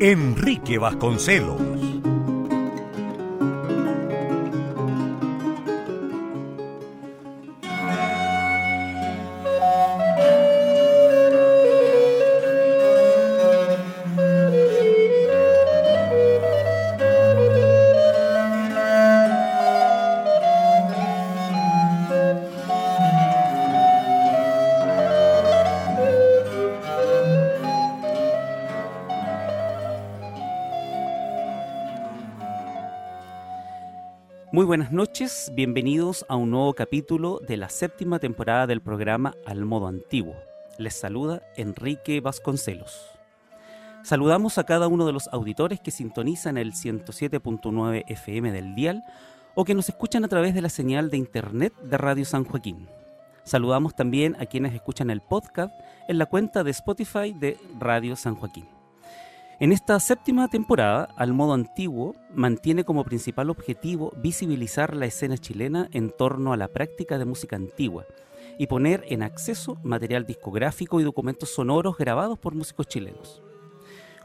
Enrique Vasconcelos. Buenas noches, bienvenidos a un nuevo capítulo de la séptima temporada del programa Al Modo Antiguo. Les saluda Enrique Vasconcelos. Saludamos a cada uno de los auditores que sintonizan el 107.9 FM del dial o que nos escuchan a través de la señal de internet de Radio San Joaquín. Saludamos también a quienes escuchan el podcast en la cuenta de Spotify de Radio San Joaquín. En esta séptima temporada, Al Modo Antiguo mantiene como principal objetivo visibilizar la escena chilena en torno a la práctica de música antigua y poner en acceso material discográfico y documentos sonoros grabados por músicos chilenos.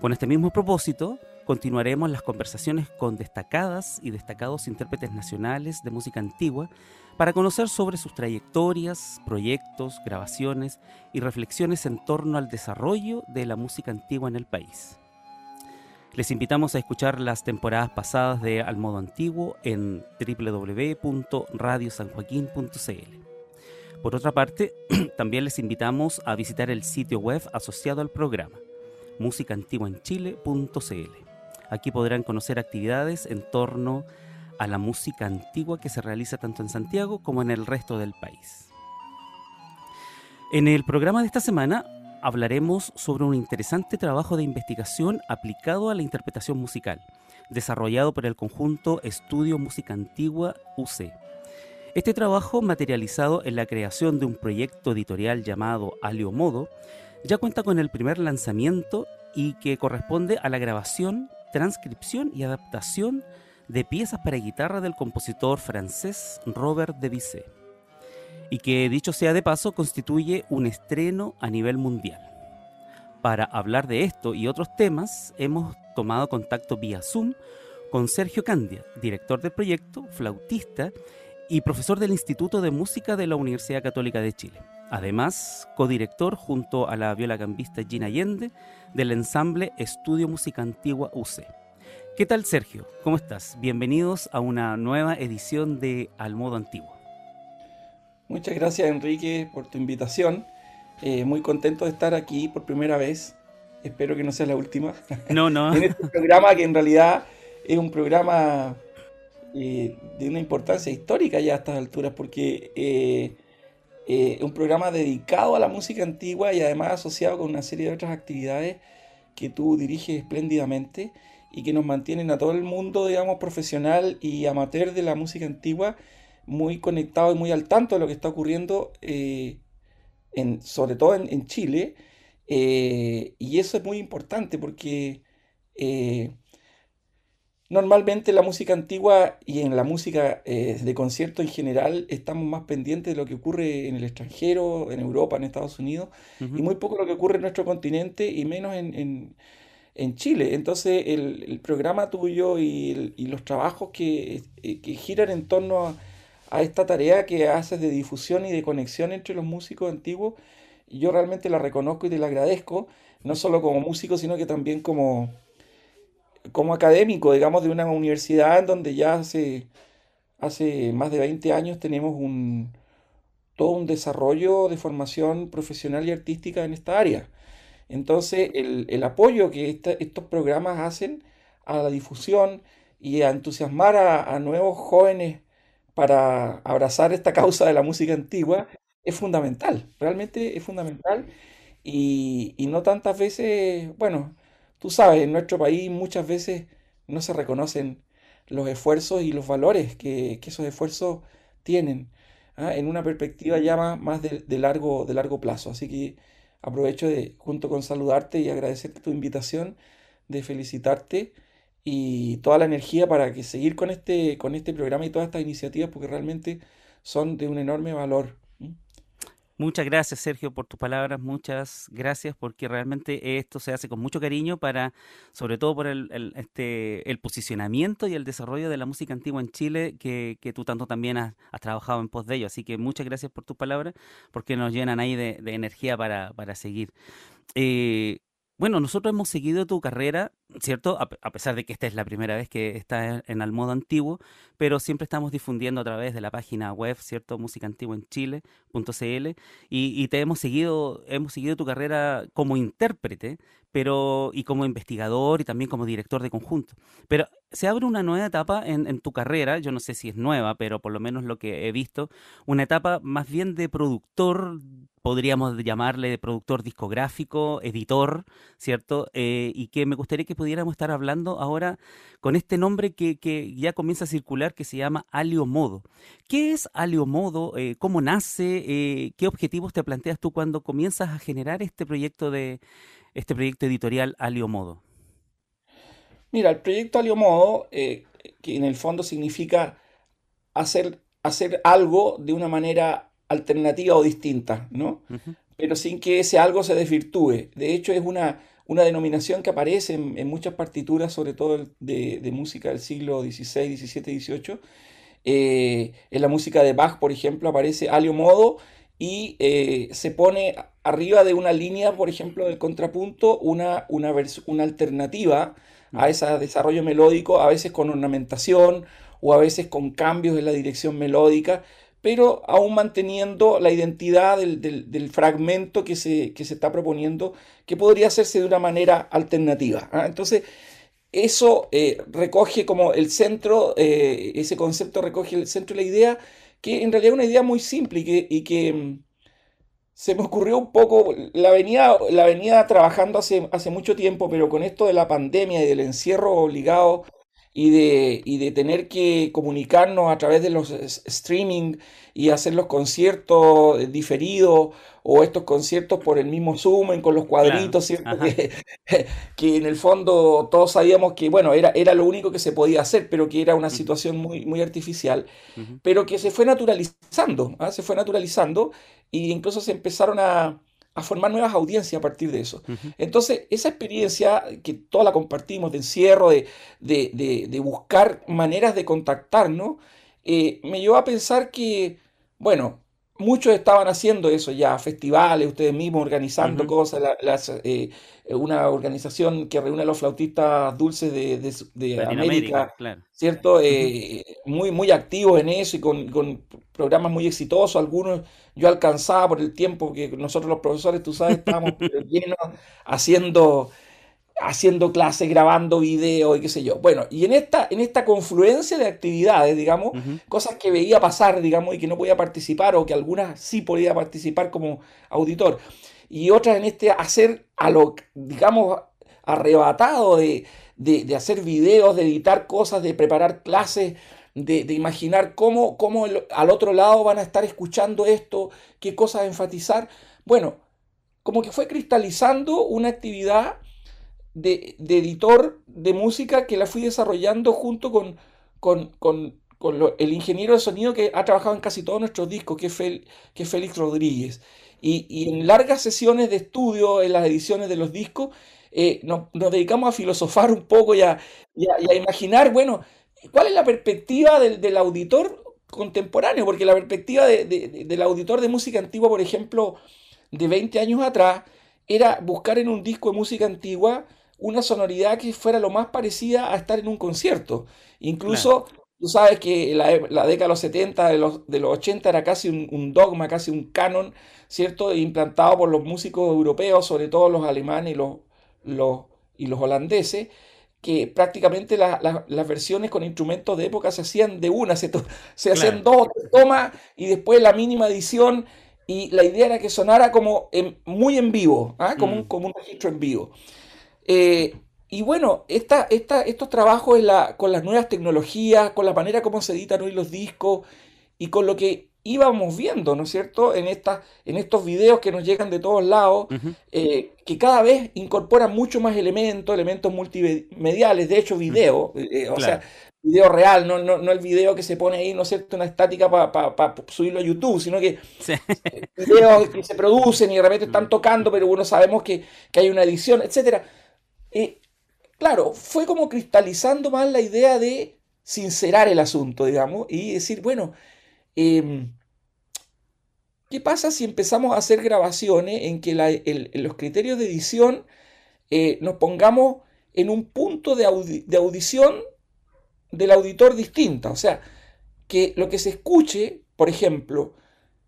Con este mismo propósito, continuaremos las conversaciones con destacadas y destacados intérpretes nacionales de música antigua para conocer sobre sus trayectorias, proyectos, grabaciones y reflexiones en torno al desarrollo de la música antigua en el país. Les invitamos a escuchar las temporadas pasadas de Al Modo Antiguo en www.radiosanjoaquín.cl. Por otra parte, también les invitamos a visitar el sitio web asociado al programa, musicaantiguaenchile.cl. Aquí podrán conocer actividades en torno a la música antigua que se realiza tanto en Santiago como en el resto del país. En el programa de esta semana hablaremos sobre un interesante trabajo de investigación aplicado a la interpretación musical, desarrollado por el conjunto Estudio Música Antigua UC. Este trabajo, materializado en la creación de un proyecto editorial llamado Alio Modo, ya cuenta con el primer lanzamiento y que corresponde a la grabación, transcripción y adaptación de piezas para guitarra del compositor francés Robert Debussy y que dicho sea de paso constituye un estreno a nivel mundial. Para hablar de esto y otros temas hemos tomado contacto vía Zoom con Sergio Candia, director del proyecto, flautista y profesor del Instituto de Música de la Universidad Católica de Chile. Además, codirector junto a la violacambista Gina Allende del ensamble Estudio Música Antigua UC. ¿Qué tal Sergio? ¿Cómo estás? Bienvenidos a una nueva edición de Al Modo Antiguo. Muchas gracias Enrique por tu invitación. Eh, muy contento de estar aquí por primera vez. Espero que no sea la última. No, no. en este programa que en realidad es un programa eh, de una importancia histórica ya a estas alturas porque eh, es un programa dedicado a la música antigua y además asociado con una serie de otras actividades que tú diriges espléndidamente y que nos mantienen a todo el mundo, digamos, profesional y amateur de la música antigua muy conectado y muy al tanto de lo que está ocurriendo, eh, en, sobre todo en, Chile. Eh, y eso es muy importante porque eh, normalmente la música antigua y en la música de concierto en general estamos más pendientes de lo que ocurre en el extranjero, en Europa, en Estados Unidos, y muy poco lo que ocurre en nuestro continente y menos en, Chile. Entonces el, programa tuyo y, los trabajos que, que giran en torno a a esta tarea que haces de difusión y de conexión entre los músicos antiguos. Yo realmente la reconozco y te la agradezco, no solo como músico, sino que también como, como académico, digamos, de una universidad donde ya hace, hace más de 20 años tenemos un, todo un desarrollo de formación profesional y artística en esta área. Entonces, el, apoyo que estos programas hacen a la difusión y a entusiasmar a nuevos jóvenes para abrazar esta causa de la música antigua es fundamental, realmente es fundamental y, no tantas veces, bueno, tú sabes, en nuestro país muchas veces no se reconocen los esfuerzos y los valores que, esos esfuerzos tienen ¿ah? en una perspectiva ya más, de, largo, de largo plazo. Así que aprovecho de, junto con saludarte y agradecerte tu invitación, de felicitarte y toda la energía para que seguir con este, con este programa y todas estas iniciativas porque realmente son de un enorme valor. Muchas gracias, Sergio, por tus palabras. Muchas gracias porque realmente esto se hace con mucho cariño para, sobre todo por el, este, el posicionamiento y el desarrollo de la música antigua en Chile, que, que tú tanto también has, trabajado en pos de ello. Así que muchas gracias por tus palabras porque nos llenan ahí de, energía para, para seguir. Eh, bueno, nosotros hemos seguido tu carrera, ¿cierto? A, pesar de que esta es la primera vez que estás en, el modo antiguo, pero siempre estamos difundiendo a través de la página web, ¿cierto? Música Antigua en Chile.cl y, y te hemos seguido, hemos seguido tu carrera como intérprete, pero y como investigador y también como director de conjunto. Pero se abre una nueva etapa en, en tu carrera, yo no sé si es nueva, pero por lo menos lo que he visto, una etapa más bien de productor podríamos llamarle de productor discográfico, editor, ¿cierto? Eh, y que me gustaría que pudiéramos estar hablando ahora con este nombre que, que ya comienza a circular que se llama Alio Modo. ¿Qué es Alio Modo? Eh, ¿Cómo nace? Eh, ¿Qué objetivos te planteas tú cuando comienzas a generar este proyecto de este proyecto editorial Alio Modo? Mira, el proyecto Alio Modo, que en el fondo significa hacer, hacer algo de una manera alternativa o distinta, ¿no? Pero sin que ese algo se desvirtúe. De hecho, es una, una denominación que aparece en, muchas partituras, sobre todo de, música del siglo XVI, XVII, XVIII. en la música de Bach, por ejemplo, aparece alio modo y eh, se pone arriba de una línea, por ejemplo, del contrapunto, una, una, una alternativa a ese desarrollo melódico, a veces con ornamentación o a veces con cambios en la dirección melódica, pero aún manteniendo la identidad del, fragmento que se, se, está proponiendo, que podría hacerse de una manera alternativa. ¿ah? Entonces, eso eh, recoge como el centro, eh, ese concepto recoge el centro de la idea, que en realidad es una idea muy simple y que, mm, se me ocurrió un poco, la venía, la venía trabajando hace, hace mucho tiempo, pero con esto de la pandemia y del encierro obligado y de, y de tener que comunicarnos a través de los streaming y hacer los conciertos diferidos o estos conciertos por el mismo Zoom con los cuadritos, ¿cierto? Que, en el fondo todos sabíamos que, bueno, era, era lo único que se podía hacer, pero que era una situación muy, muy artificial, pero que se fue naturalizando, ¿ah? se fue naturalizando e incluso se empezaron a, a formar nuevas audiencias a partir de eso. Entonces, esa experiencia que toda la compartimos de encierro, de, de, buscar maneras de contactarnos, eh, me llevó a pensar que, bueno, muchos estaban haciendo eso ya, festivales, ustedes mismos organizando cosas, eh, una organización que reúne a los flautistas dulces de, América, ¿cierto? Eh, muy, muy activos en eso y con, programas muy exitosos, algunos yo alcanzaba por el tiempo que nosotros los profesores, tú sabes, estábamos llenos haciendo haciendo clases, grabando videos y qué sé yo. Bueno, y en esta, en esta confluencia de actividades, digamos, cosas que veía pasar, digamos, y que no podía participar, o que algunas sí podía participar como auditor, y otras en este hacer a lo, digamos, arrebatado de, de, hacer videos, de editar cosas, de preparar clases, de, de imaginar cómo, cómo al otro lado van a estar escuchando esto, qué cosas enfatizar. Bueno, como que fue cristalizando una actividad de, editor de música que la fui desarrollando junto con, con, el ingeniero de sonido que ha trabajado en casi todos nuestros discos, que es, que Félix Rodríguez. Y, en largas sesiones de estudio, en las ediciones de los discos, eh, nos, dedicamos a filosofar un poco y a, imaginar, bueno, cuál es la perspectiva del, auditor contemporáneo, porque la perspectiva del auditor de música antigua, por ejemplo, de 20 años atrás, era buscar en un disco de música antigua una sonoridad que fuera lo más parecida a estar en un concierto. Incluso, tú sabes que la, la, década de los 70, de los, de los 80 era casi un, dogma, casi un canon, ¿cierto? Implantado por los músicos europeos, sobre todo los alemanes y los, los, y los holandeses, que prácticamente las versiones con instrumentos de época se hacían de una, se, se hacían dos tomas y después la mínima edición y la idea era que sonara como muy en vivo, ¿ah? como, un, mm. como un registro en vivo. Eh, y bueno, esta, esta, estos trabajos la, con las nuevas tecnologías, con la manera como se editan hoy los discos y con lo que íbamos viendo, ¿no es cierto?, en, esta, en estos videos que nos llegan de todos lados, eh, que cada vez incorporan mucho más elementos, elementos multimediales, de hecho video, eh, o sea, video real, no, no, no, el video que se pone ahí, ¿no es cierto?, una estática para subirlo a YouTube, sino que videos que se producen y de repente están tocando, pero bueno, sabemos que, que hay una edición, etc. Eh, claro, fue como cristalizando más la idea de sincerar el asunto, digamos, y decir, bueno, em, ¿qué pasa si empezamos a hacer grabaciones en que los criterios de edición eh, nos pongamos en un punto de, audición del auditor distinta? O sea, que lo que se escuche, por ejemplo,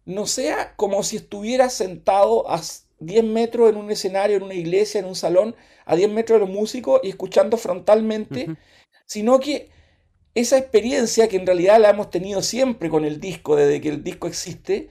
no sea como si estuviera sentado a 10 metros en un escenario, en una iglesia, en un salón, a 10 metros de los músicos y escuchando frontalmente, sino que esa experiencia que en realidad la hemos tenido siempre con el disco, desde que el disco existe,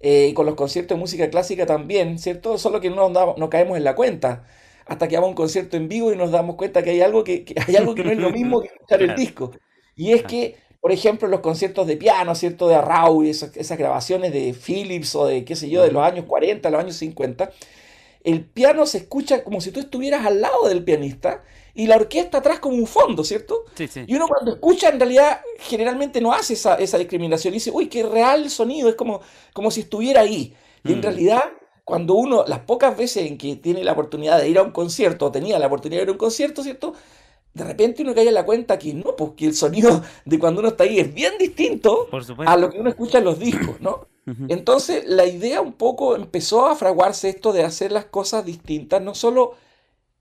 eh, y con los conciertos de música clásica también, ¿cierto? Solo que no nos, caemos en la cuenta hasta que vamos a un concierto en vivo y nos damos cuenta que hay algo que, hay algo que no es lo mismo que escuchar el disco. Y es que, por ejemplo, los conciertos de piano, ¿cierto? De Arrau y esas, esas grabaciones de Philips o de, qué sé yo, de los años 40, los años 50, el piano se escucha como si tú estuvieras al lado del pianista y la orquesta atrás como un fondo, ¿cierto? Sí, sí. Y uno cuando escucha en realidad generalmente no hace esa, discriminación y dice, uy, qué real sonido, es como, como si estuviera ahí. Y en mm. realidad, cuando uno, las pocas veces en que tiene la oportunidad de ir a un concierto, o tenía la oportunidad de ir a un concierto, ¿cierto? De repente uno cae en la cuenta que no, porque que el sonido de cuando uno está ahí es bien distinto a lo que uno escucha en los discos, ¿no? Entonces la idea un poco empezó a fraguarse esto de hacer las cosas distintas, no solo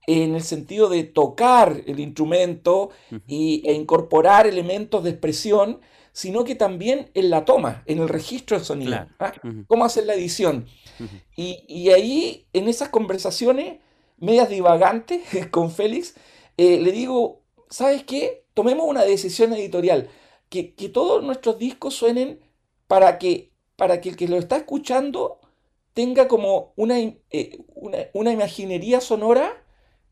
en el sentido de tocar el instrumento y, e incorporar elementos de expresión, sino que también en la toma, en el registro de sonido. ¿ah? ¿Cómo hacer la edición? y, ahí, en esas conversaciones medias divagantes con Félix, eh, le digo, ¿sabes qué? Tomemos una decisión editorial, que, todos nuestros discos suenen para que, para que el que lo está escuchando tenga como una, eh, una, una imaginería sonora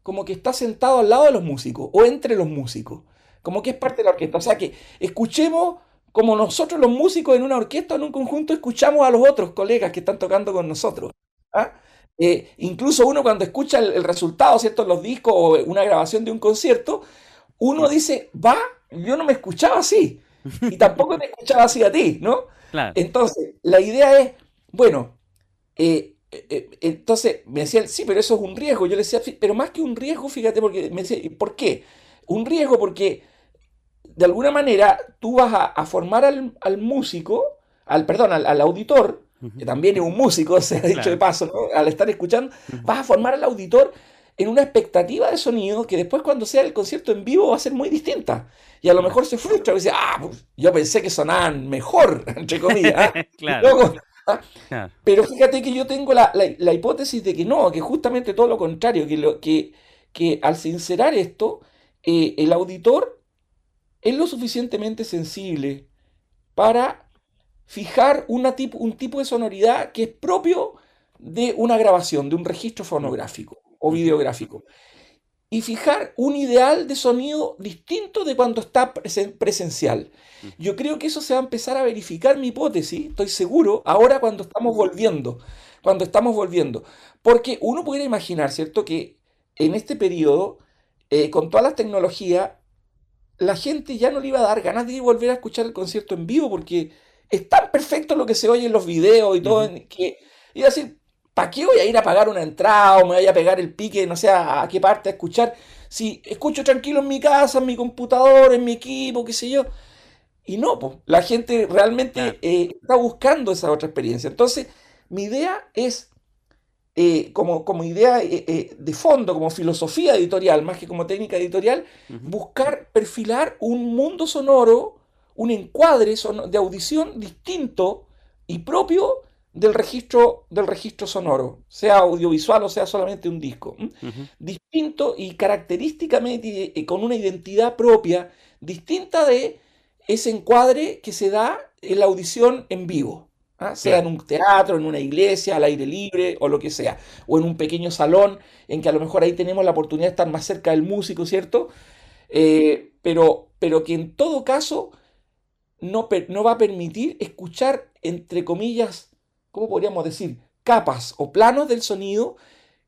como que está sentado al lado de los músicos o entre los músicos, como que es parte de la orquesta. O sea que escuchemos como nosotros los músicos en una orquesta o en un conjunto escuchamos a los otros colegas que están tocando con nosotros. ¿ah? Eh, incluso uno cuando escucha el, resultado, ¿cierto? Los discos o una grabación de un concierto, uno dice, va, yo no me escuchaba así. Y tampoco me escuchaba así a ti, ¿no? Entonces, la idea es, bueno, eh, eh, eh, entonces me decían, sí, pero eso es un riesgo. Yo le decía, pero más que un riesgo, fíjate, porque me decía, ¿por qué? Un riesgo porque de alguna manera tú vas a, formar al, músico, al perdón, al, auditor, que también es un músico, se ha dicho de paso, al estar escuchando, vas a formar al auditor en una expectativa de sonido que después cuando sea el concierto en vivo va a ser muy distinta. Y a lo mejor se frustra y dice, ah, pues, yo pensé que sonaban mejor, entre comillas. ¿ah? claro. Pero fíjate que yo tengo la, hipótesis de que no, que justamente todo lo contrario, que, lo, que, que al sincerar esto, eh, el auditor es lo suficientemente sensible para fijar una un tipo de sonoridad que es propio de una grabación, de un registro fonográfico o videográfico y fijar un ideal de sonido distinto de cuando está presencial. Yo creo que eso se va a empezar a verificar mi hipótesis, estoy seguro, ahora cuando estamos volviendo, cuando estamos volviendo. Porque uno pudiera imaginar, ¿cierto?, que en este periodo, eh, con todas las tecnologías, la gente ya no le iba a dar ganas de volver a escuchar el concierto en vivo porque es tan perfecto lo que se oye en los videos y todo, que a decir, ¿Para qué voy a ir a pagar una entrada o me voy a pegar el pique, no sé a, qué parte a escuchar? Si escucho tranquilo en mi casa, en mi computador, en mi equipo, qué sé yo. Y no, pues, la gente realmente eh, está buscando esa otra experiencia. Entonces, mi idea es, eh, como, como idea eh, de fondo, como filosofía editorial, más que como técnica editorial, buscar perfilar un mundo sonoro, un encuadre de audición distinto y propio del registro, del registro sonoro, sea audiovisual o sea solamente un disco. Distinto y característicamente con una identidad propia, distinta de ese encuadre que se da en la audición en vivo. ¿ah? sea en un teatro, en una iglesia, al aire libre o lo que sea, o en un pequeño salón en que a lo mejor ahí tenemos la oportunidad de estar más cerca del músico, ¿cierto? Eh, pero, pero que en todo caso no, no va a permitir escuchar, entre comillas, ¿cómo podríamos decir? Capas o planos del sonido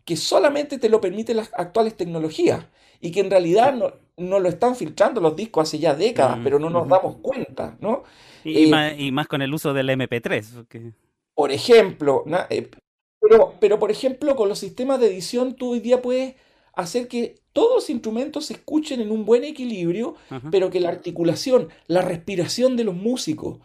que solamente te lo permiten las actuales tecnologías y que en realidad no, no lo están filtrando los discos hace ya décadas, mm, pero no nos damos cuenta, ¿no? Y, eh, más, con el uso del MP3. Por ejemplo, eh, pero, pero por ejemplo, con los sistemas de edición tú hoy día puedes hacer que todos los instrumentos se escuchen en un buen equilibrio, pero que la articulación, la respiración de los músicos,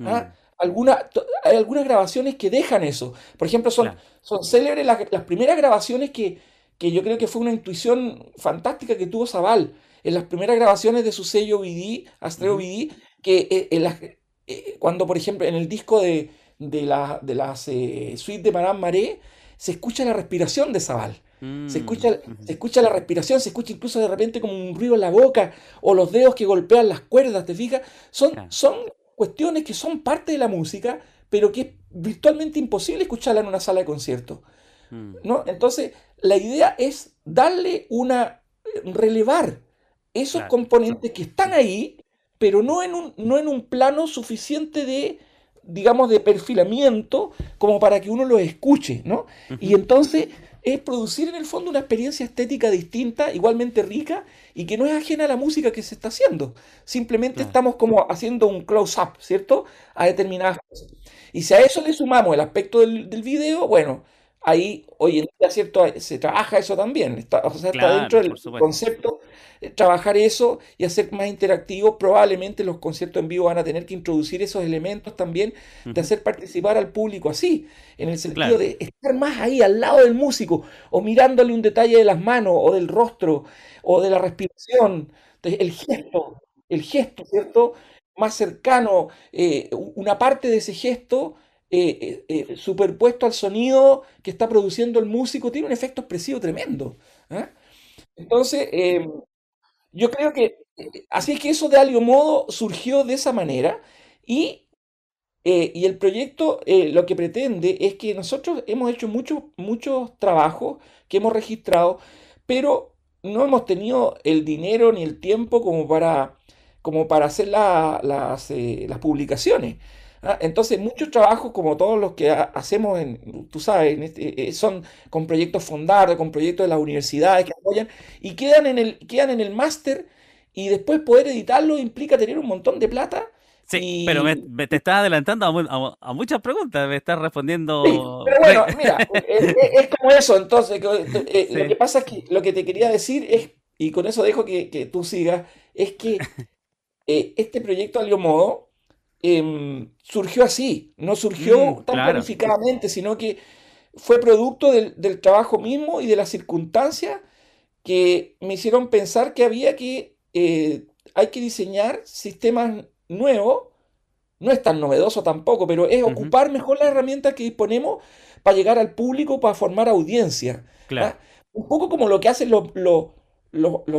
¿ah? mm. Alguna, hay algunas grabaciones que dejan eso. Por ejemplo, son, son célebres las, primeras grabaciones que, que yo creo que fue una intuición fantástica que tuvo Zaval en las primeras grabaciones de su sello BD, Astreo BD, que eh, en las, eh, cuando, por ejemplo, en el disco de, de, la, de las eh, suites de Madame Maré, se escucha la respiración de Zaval. Se, mm, escucha, se escucha la respiración, se escucha incluso de repente como un ruido en la boca o los dedos que golpean las cuerdas, ¿te fijas? Son, son cuestiones que son parte de la música, pero que es virtualmente imposible escucharla en una sala de concierto. Mm. ¿no? Entonces, la idea es darle una, relevar esos componentes que están ahí, pero no en, un, no en un plano suficiente de, digamos, de perfilamiento como para que uno lo escuche, ¿no? Y entonces es producir en el fondo una experiencia estética distinta, igualmente rica, y que no es ajena a la música que se está haciendo. Simplemente estamos como haciendo un close-up, ¿cierto? A determinadas cosas. Y si a eso le sumamos el aspecto del, del video, bueno, ahí hoy en día, ¿cierto? Se trabaja eso también, está, o sea, está dentro del concepto, eh, trabajar eso y hacer más interactivo, probablemente los conciertos en vivo van a tener que introducir esos elementos también de hacer participar al público así, en el sentido de estar más ahí al lado del músico o mirándole un detalle de las manos o del rostro o de la respiración, el gesto, el gesto, ¿cierto? Más cercano, eh, una parte de ese gesto eh, eh, eh, superpuesto al sonido que está produciendo el músico, tiene un efecto expresivo tremendo. Entonces, em, yo creo que, así es que eso de algún modo surgió de esa manera y, y el proyecto lo que pretende es que nosotros hemos hecho muchos muchos trabajos que hemos registrado, pero no hemos tenido el dinero ni el tiempo como para, como para hacer las, las publicaciones. ¿Ah? Entonces, muchos trabajos, como todos los que hacemos, en, tú sabes, este, eh, son con proyectos fondados, con proyectos de las universidades que apoyan, y quedan en el, quedan en el máster, y después poder editarlo implica tener un montón de plata. Sí, pero te estás adelantando a, muchas preguntas, me estás respondiendo. pero bueno, mira, es, como eso, entonces, eh, lo que pasa es que lo que te quería decir es, y con eso dejo que, tú sigas, es que eh, este proyecto, de algún modo, Em, surgió así, no surgió mm, tan planificadamente, sino que fue producto del, trabajo mismo y de las circunstancias que me hicieron pensar que había que, eh, hay que diseñar sistemas nuevos, no es tan novedoso tampoco, pero es ocupar mejor las herramientas que disponemos para llegar al público, para formar audiencia. Un poco como lo que hacen los, los,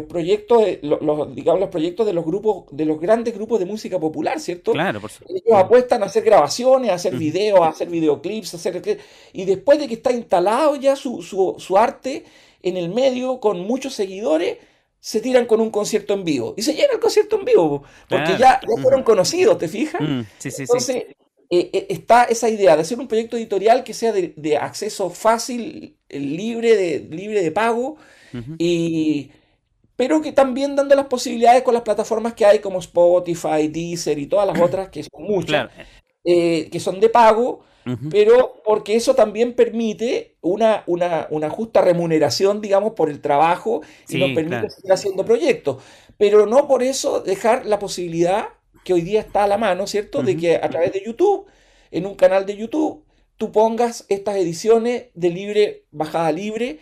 proyectos, los, digamos, los proyectos de los grupos, de los grandes grupos de música popular, ¿cierto? Claro, por supuesto. Ellos apuestan a hacer grabaciones, a hacer videos, a hacer videoclips, a hacer... Y después de que está instalado ya su, su, arte en el medio, con muchos seguidores, se tiran con un concierto en vivo. Y se llena el concierto en vivo, porque ya, fueron conocidos, ¿te fijas? Mm, sí, sí, Entonces, eh, eh, está esa idea de hacer un proyecto editorial que sea de, acceso fácil, libre de, libre de pago, y pero que también dando las posibilidades con las plataformas que hay como Spotify, Deezer y todas las otras, que son muchas, eh, que son de pago, pero porque eso también permite una, una, una, justa remuneración, digamos, por el trabajo y nos permite seguir haciendo proyectos. Pero no por eso dejar la posibilidad que hoy día está a la mano, ¿cierto? De que a través de YouTube, en un canal de YouTube, tú pongas estas ediciones de libre, bajada libre,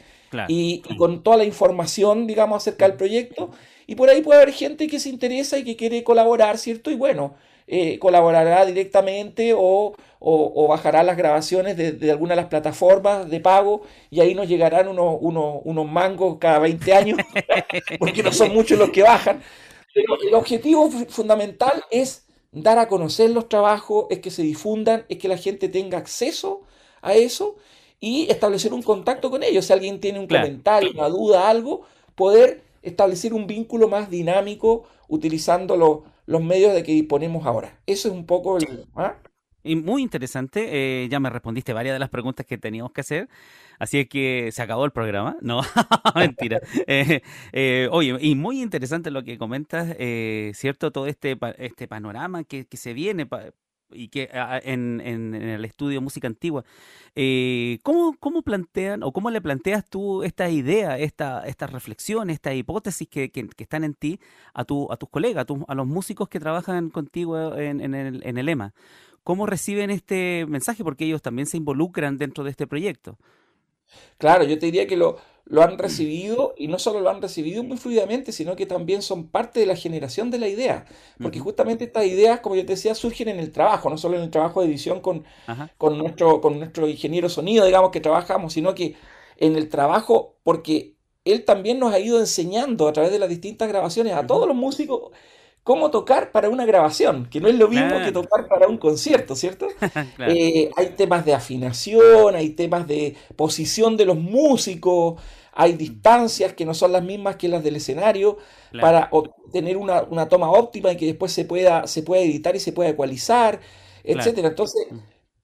y, con toda la información, digamos, acerca del proyecto. Y por ahí puede haber gente que se interesa y que quiere colaborar, ¿cierto? Y bueno, eh, colaborará directamente o, o, bajará las grabaciones de, de, alguna de las plataformas de pago y ahí nos llegarán unos, unos, unos mangos cada 20 años, porque no son muchos los que bajan. Pero el objetivo fundamental es dar a conocer los trabajos, es que se difundan, es que la gente tenga acceso a eso y establecer un contacto con ellos. Si alguien tiene un comentario, una duda, algo, poder establecer un vínculo más dinámico utilizando los medios de que disponemos ahora. Eso es un poco el... ¿ah? Y muy interesante, eh, ya me respondiste varias de las preguntas que teníamos que hacer, así es que se acabó el programa, no, mentira. Eh, eh, oye, y muy interesante lo que comentas, ¿cierto? Todo este, este panorama que, que se viene y que en, en, el estudio música antigua, eh, ¿cómo, ¿cómo, plantean o cómo le planteas tú esta idea, esta, esta reflexión, esta hipótesis que, que, están en ti a, tu, a tus colegas, a, a, los músicos que trabajan contigo en, en, el, en el EMA? ¿Cómo reciben este mensaje? Porque ellos también se involucran dentro de este proyecto. Claro, yo te diría que lo, lo han recibido y no solo lo han recibido muy fluidamente, sino que también son parte de la generación de la idea. Porque justamente estas ideas, como yo te decía, surgen en el trabajo, no solo en el trabajo de edición con, con, nuestro, con nuestro ingeniero sonido, digamos, que trabajamos, sino que en el trabajo, porque él también nos ha ido enseñando a través de las distintas grabaciones a todos los músicos cómo tocar para una grabación, que no es lo mismo que tocar para un concierto, ¿cierto? Eh, hay temas de afinación, hay temas de posición de los músicos, hay distancias que no son las mismas que las del escenario para obtener una, toma óptima y que después se pueda, se pueda editar y se pueda ecualizar, etc. Entonces,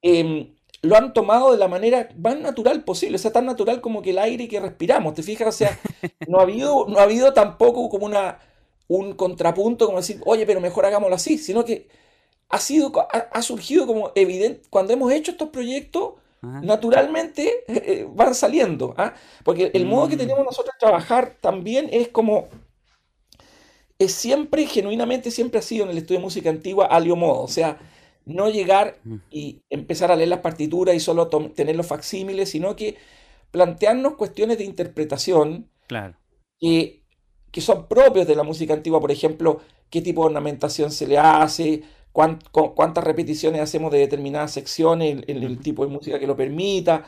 em, lo han tomado de la manera más natural posible, o sea, tan natural como que el aire que respiramos, ¿te fijas? O sea, no ha habido, no ha habido tampoco como una un contrapunto como decir, oye, pero mejor hagámoslo así, sino que ha, sido, ha, surgido como evidente, cuando hemos hecho estos proyectos, naturalmente eh, van saliendo, ¿ah? porque el modo que mm. tenemos nosotros de trabajar también es como, es siempre, genuinamente, siempre ha sido en el estudio de música antigua alio modo, o sea, no llegar y empezar a leer las partituras y solo tener los facsímiles, sino que plantearnos cuestiones de interpretación claro. que que son propios de la música antigua, por ejemplo, qué tipo de ornamentación se le hace, cuántas repeticiones hacemos de determinadas secciones, el, el tipo de música que lo permita,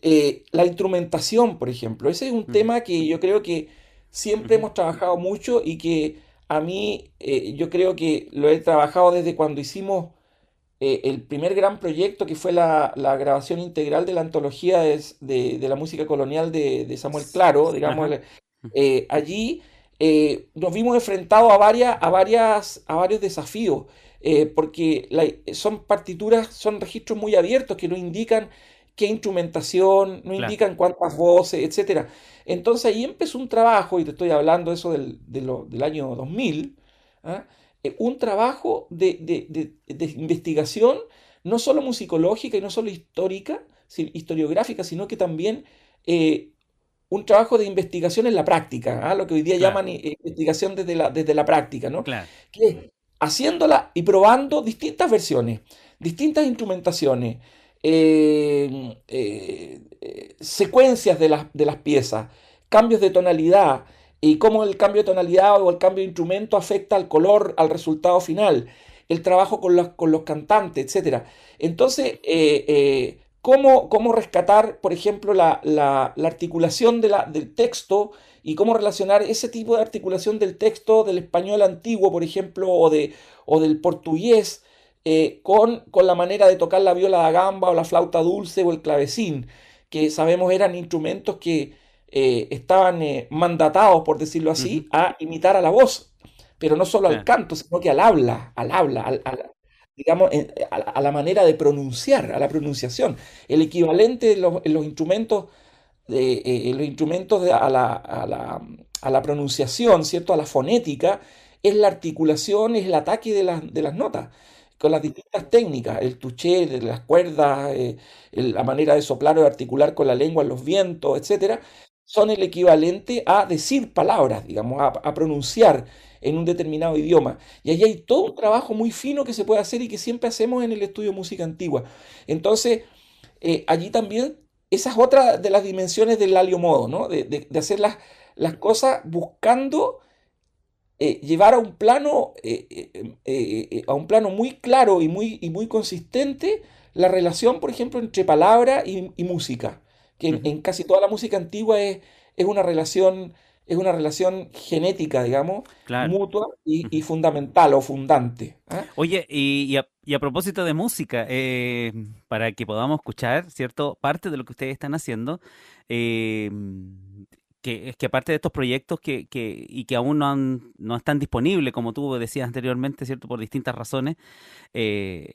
eh, la instrumentación, por ejemplo. Ese es un tema que yo creo que siempre hemos trabajado mucho y que a mí eh, yo creo que lo he trabajado desde cuando hicimos eh, el primer gran proyecto que fue la, grabación integral de la antología de, la música colonial de, Samuel Claro, digamos, allí eh, nos vimos enfrentados a, varias, a, varias, a varios desafíos, eh, porque son partituras, son registros muy abiertos que no indican qué instrumentación, no indican cuántas voces, etc. Entonces ahí empezó un trabajo, y te estoy hablando eso del, del año 2000, ¿ah? eh, un trabajo de, de, de, investigación, no solo musicológica y no solo histórica, historiográfica, sino que también un trabajo de investigación en la práctica, ¿ah? lo que hoy día llaman investigación desde la, desde la práctica, ¿no? Claro. Que haciéndola y probando distintas versiones, distintas instrumentaciones, eh, eh, eh, secuencias de las, de las piezas, cambios de tonalidad y cómo el cambio de tonalidad o el cambio de instrumento afecta al color, al resultado final, el trabajo con los, con los cantantes, etc. Entonces, cómo, rescatar, por ejemplo, la, articulación de la, del texto y cómo relacionar ese tipo de articulación del texto del español antiguo, por ejemplo, o, de, o del portugués, eh, con, con, la manera de tocar la viola da gamba o la flauta dulce o el clavecín, que sabemos eran instrumentos que eh, estaban eh, mandatados, por decirlo así, a imitar a la voz, pero no solo al canto, sino que al habla, al habla, al, digamos, a, la manera de pronunciar, a la pronunciación. El equivalente en los, instrumentos, de, eh, los instrumentos a, la, a, la, pronunciación, ¿cierto? A la fonética, es la articulación, es el ataque de, de las notas con las distintas técnicas, el touché, las cuerdas, eh, la manera de soplar o de articular con la lengua, los vientos, etcétera, son el equivalente a decir palabras, digamos, a, pronunciar en un determinado idioma. Y ahí hay todo un trabajo muy fino que se puede hacer y que siempre hacemos en el estudio de música antigua. Entonces, eh, allí también, esa es otra de las dimensiones del alio modo, ¿no? De, hacer las, las, cosas buscando eh, llevar a un plano, eh, a un plano muy claro y muy, y muy consistente la relación, por ejemplo, entre palabra y, música, que en, casi toda la música antigua es, es una relación es una relación genética, digamos, mutua y, fundamental o fundante. ¿ah? Oye, y, a, propósito de música, eh, para que podamos escuchar, ¿cierto? Parte de lo que ustedes están haciendo, eh, que es que aparte de estos proyectos que, que, y que aún no, no están disponibles, como tú decías anteriormente, ¿cierto? Por distintas razones, eh,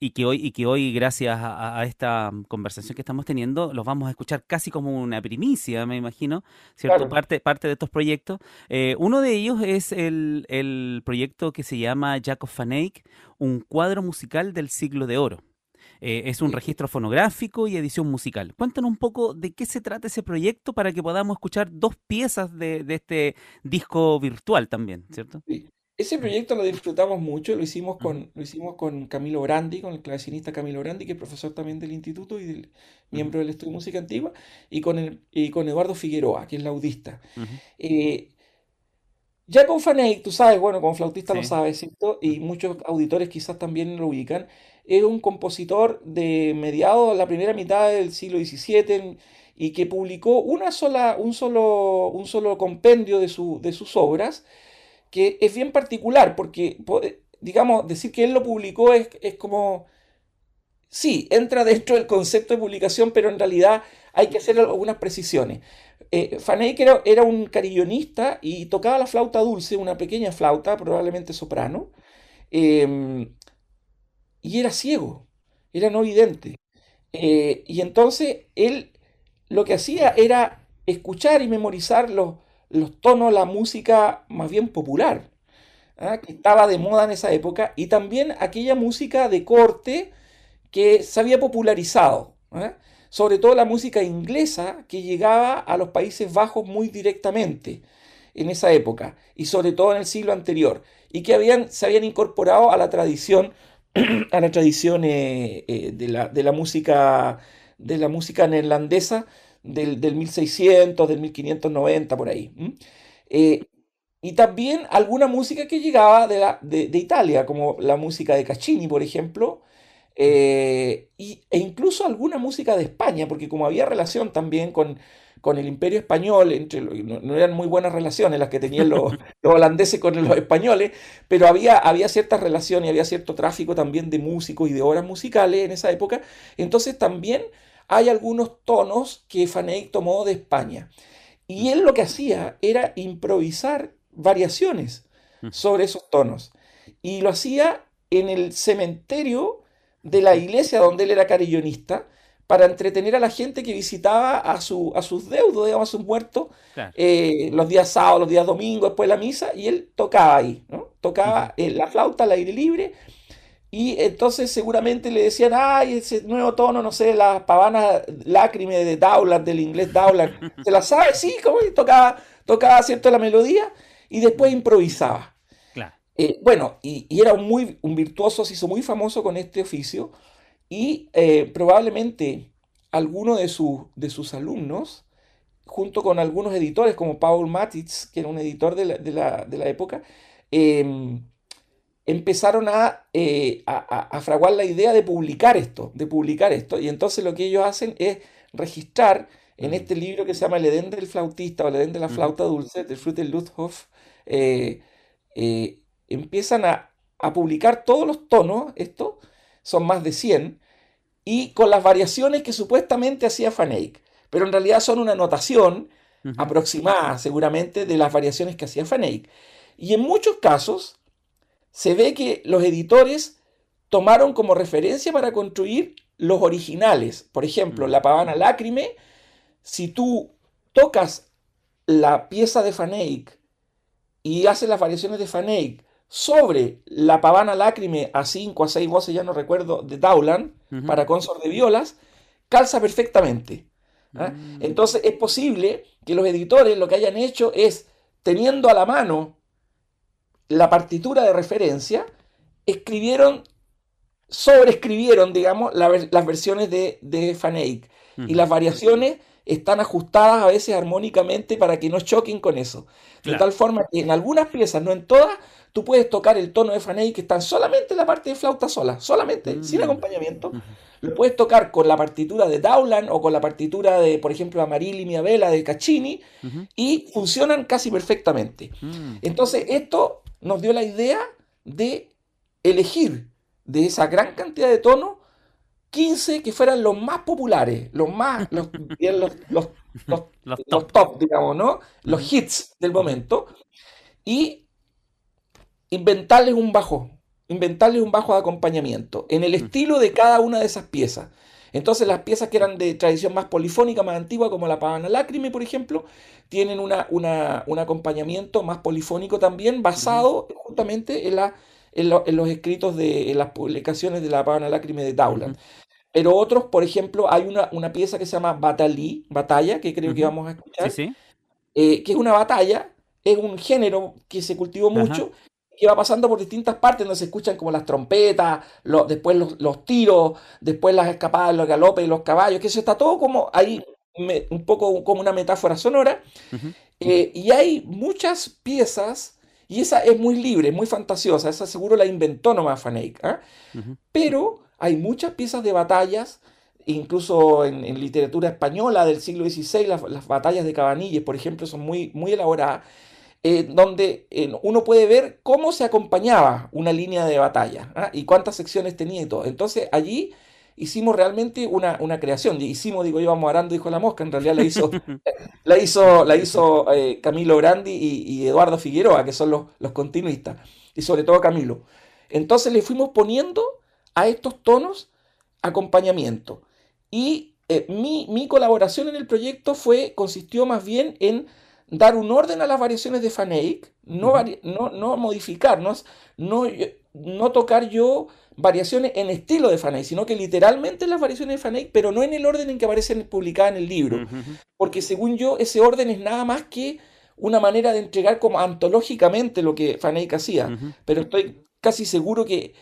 y que hoy, y que hoy gracias a, esta conversación que estamos teniendo, los vamos a escuchar casi como una primicia, me imagino, ¿cierto? Parte, parte de estos proyectos. Eh, uno de ellos es el, el, proyecto que se llama Jack of Fanake, un cuadro musical del siglo de oro. Eh, es un registro fonográfico y edición musical. Cuéntanos un poco de qué se trata ese proyecto para que podamos escuchar dos piezas de, de este disco virtual también, ¿cierto? Sí. Ese proyecto lo disfrutamos mucho, lo hicimos con, lo hicimos con Camilo Brandi, con el clavecinista Camilo Brandi, que es profesor también del instituto y del, miembro del Estudio de Música Antigua, y con, el, y con Eduardo Figueroa, que es laudista. Eh, ya con Faney, tú sabes, bueno, como flautista lo sabes, ¿cierto? Y muchos auditores quizás también lo ubican, es un compositor de mediados, la primera mitad del siglo XVII, y que publicó una sola, un, solo, un solo compendio de, su, de sus obras, que es bien particular, porque, digamos, decir que él lo publicó es, como, sí, entra dentro del concepto de publicación, pero en realidad hay que hacer algunas precisiones. Eh, era, era, un carillonista y tocaba la flauta dulce, una pequeña flauta, probablemente soprano, em, y era ciego, era no vidente. Eh, y entonces él lo que hacía era escuchar y memorizar los, los tonos, la música más bien popular, ¿ah? que estaba de moda en esa época, y también aquella música de corte que se había popularizado, ¿ah? sobre todo la música inglesa que llegaba a los Países Bajos muy directamente en esa época, y sobre todo en el siglo anterior, y que habían, se habían incorporado a la tradición, a eh, eh, de, la, de, la, música de la música neerlandesa del, del 1600, del 1590, por ahí. Eh, y también alguna música que llegaba de, la, de, Italia, como la música de Caccini, por ejemplo, eh, y, e incluso alguna música de España, porque como había relación también con, con el imperio español, entre, no, eran muy buenas relaciones las que tenían los, los, holandeses con los españoles, pero había, había ciertas relaciones, había cierto tráfico también de músicos y de obras musicales en esa época, entonces también hay algunos tonos que Faneyck tomó de España. Y él lo que hacía era improvisar variaciones sobre esos tonos. Y lo hacía en el cementerio de la iglesia donde él era carillonista para entretener a la gente que visitaba a, su, a sus deudos, digamos, a sus muertos, eh, los días sábados, los días domingos, después de la misa, y él tocaba ahí, ¿no? Tocaba la flauta al aire libre y entonces seguramente le decían, ay, ese nuevo tono, no sé, la pavana lágrime de Dowland, del inglés Dowland. ¿Se la sabe? Sí, como tocaba, tocaba, ¿cierto?, la melodía y después improvisaba. Claro. Eh, bueno, y, era un, muy, un virtuoso, se hizo muy famoso con este oficio y eh, probablemente alguno de, de sus alumnos, junto con algunos editores como Paul Matitz, que era un editor de la, de la, de la época, eh, empezaron eh, a, fraguar la idea de publicar esto, de publicar esto. Y entonces lo que ellos hacen es registrar en este libro que se llama El Edén del flautista o El Edén de la flauta dulce, de Fruit Luthoff, eh, eh, empiezan a, publicar todos los tonos, esto, son más de 100, y con las variaciones que supuestamente hacía Fanake, pero en realidad son una notación aproximada seguramente de las variaciones que hacía Fanake. Y en muchos casos, se ve que los editores tomaron como referencia para construir los originales. Por ejemplo, mm. la pavana lácrime, si tú tocas la pieza de Faneyck y haces las variaciones de Faneyck sobre la pavana lácrime a 5 a 6 voces, ya no recuerdo, de Dowland, para consort de violas, calza perfectamente. ¿ah? Mm. Entonces es posible que los editores lo que hayan hecho es, teniendo a la mano la partitura de referencia, escribieron, sobreescribieron, digamos, las versiones de, de Y las variaciones están ajustadas a veces armónicamente para que no choquen con eso. De tal forma que en algunas piezas, no en todas, tú puedes tocar el tono de Faney que está solamente en la parte de flauta sola, solamente, sin mm. acompañamiento. Lo puedes tocar con la partitura de Dowland o con la partitura de, por ejemplo, Amarili Miabella de Caccini y funcionan casi perfectamente. Mm. Entonces, esto nos dio la idea de elegir de esa gran cantidad de tonos 15 que fueran los más populares, los más, los, los, los, top. digamos, ¿no? Los hits del momento. Y inventarles un bajo, inventarles un bajo de acompañamiento en el estilo de cada una de esas piezas. Entonces las piezas que eran de tradición más polifónica, más antigua, como la Pavana Lácrime, por ejemplo, tienen una, un acompañamiento más polifónico también, basado justamente en la en, los escritos de las publicaciones de la Pavana Lácrime de Dowland. Pero otros, por ejemplo, hay una, una pieza que se llama Batalí, Batalla, que creo que vamos a escuchar, eh, que es una batalla, es un género que se cultivó mucho, que va pasando por distintas partes, donde se escuchan como las trompetas, después los, tiros, después las escapadas, los galopes los caballos, que eso está todo como ahí, un poco como una metáfora sonora. Eh, y hay muchas piezas y esa es muy libre, muy fantasiosa, esa seguro la inventó nomás Faneik. ¿ah? Pero hay muchas piezas de batallas, incluso en, literatura española del siglo XVI, las, batallas de Cabanilles, por ejemplo, son muy, muy elaboradas, eh, donde eh, uno puede ver cómo se acompañaba una línea de batalla ¿ah? y cuántas secciones tenía y todo. Entonces allí hicimos realmente una, una, creación. Hicimos, digo yo, vamos arando, dijo la mosca, en realidad la hizo, la hizo, la hizo eh, Camilo Grandi y, Eduardo Figueroa, que son los, los continuistas, y sobre todo Camilo. Entonces le fuimos poniendo a estos tonos acompañamiento. Y eh, mi, mi, colaboración en el proyecto fue, consistió más bien en dar un orden a las variaciones de Fanake, no, no, no modificarnos, no, no tocar yo variaciones en estilo de Fanake, sino que literalmente las variaciones de Fanake, pero no en el orden en que aparecen publicadas en el libro. Porque según yo, ese orden es nada más que una manera de entregar como antológicamente lo que Fanake hacía. Pero estoy casi seguro que,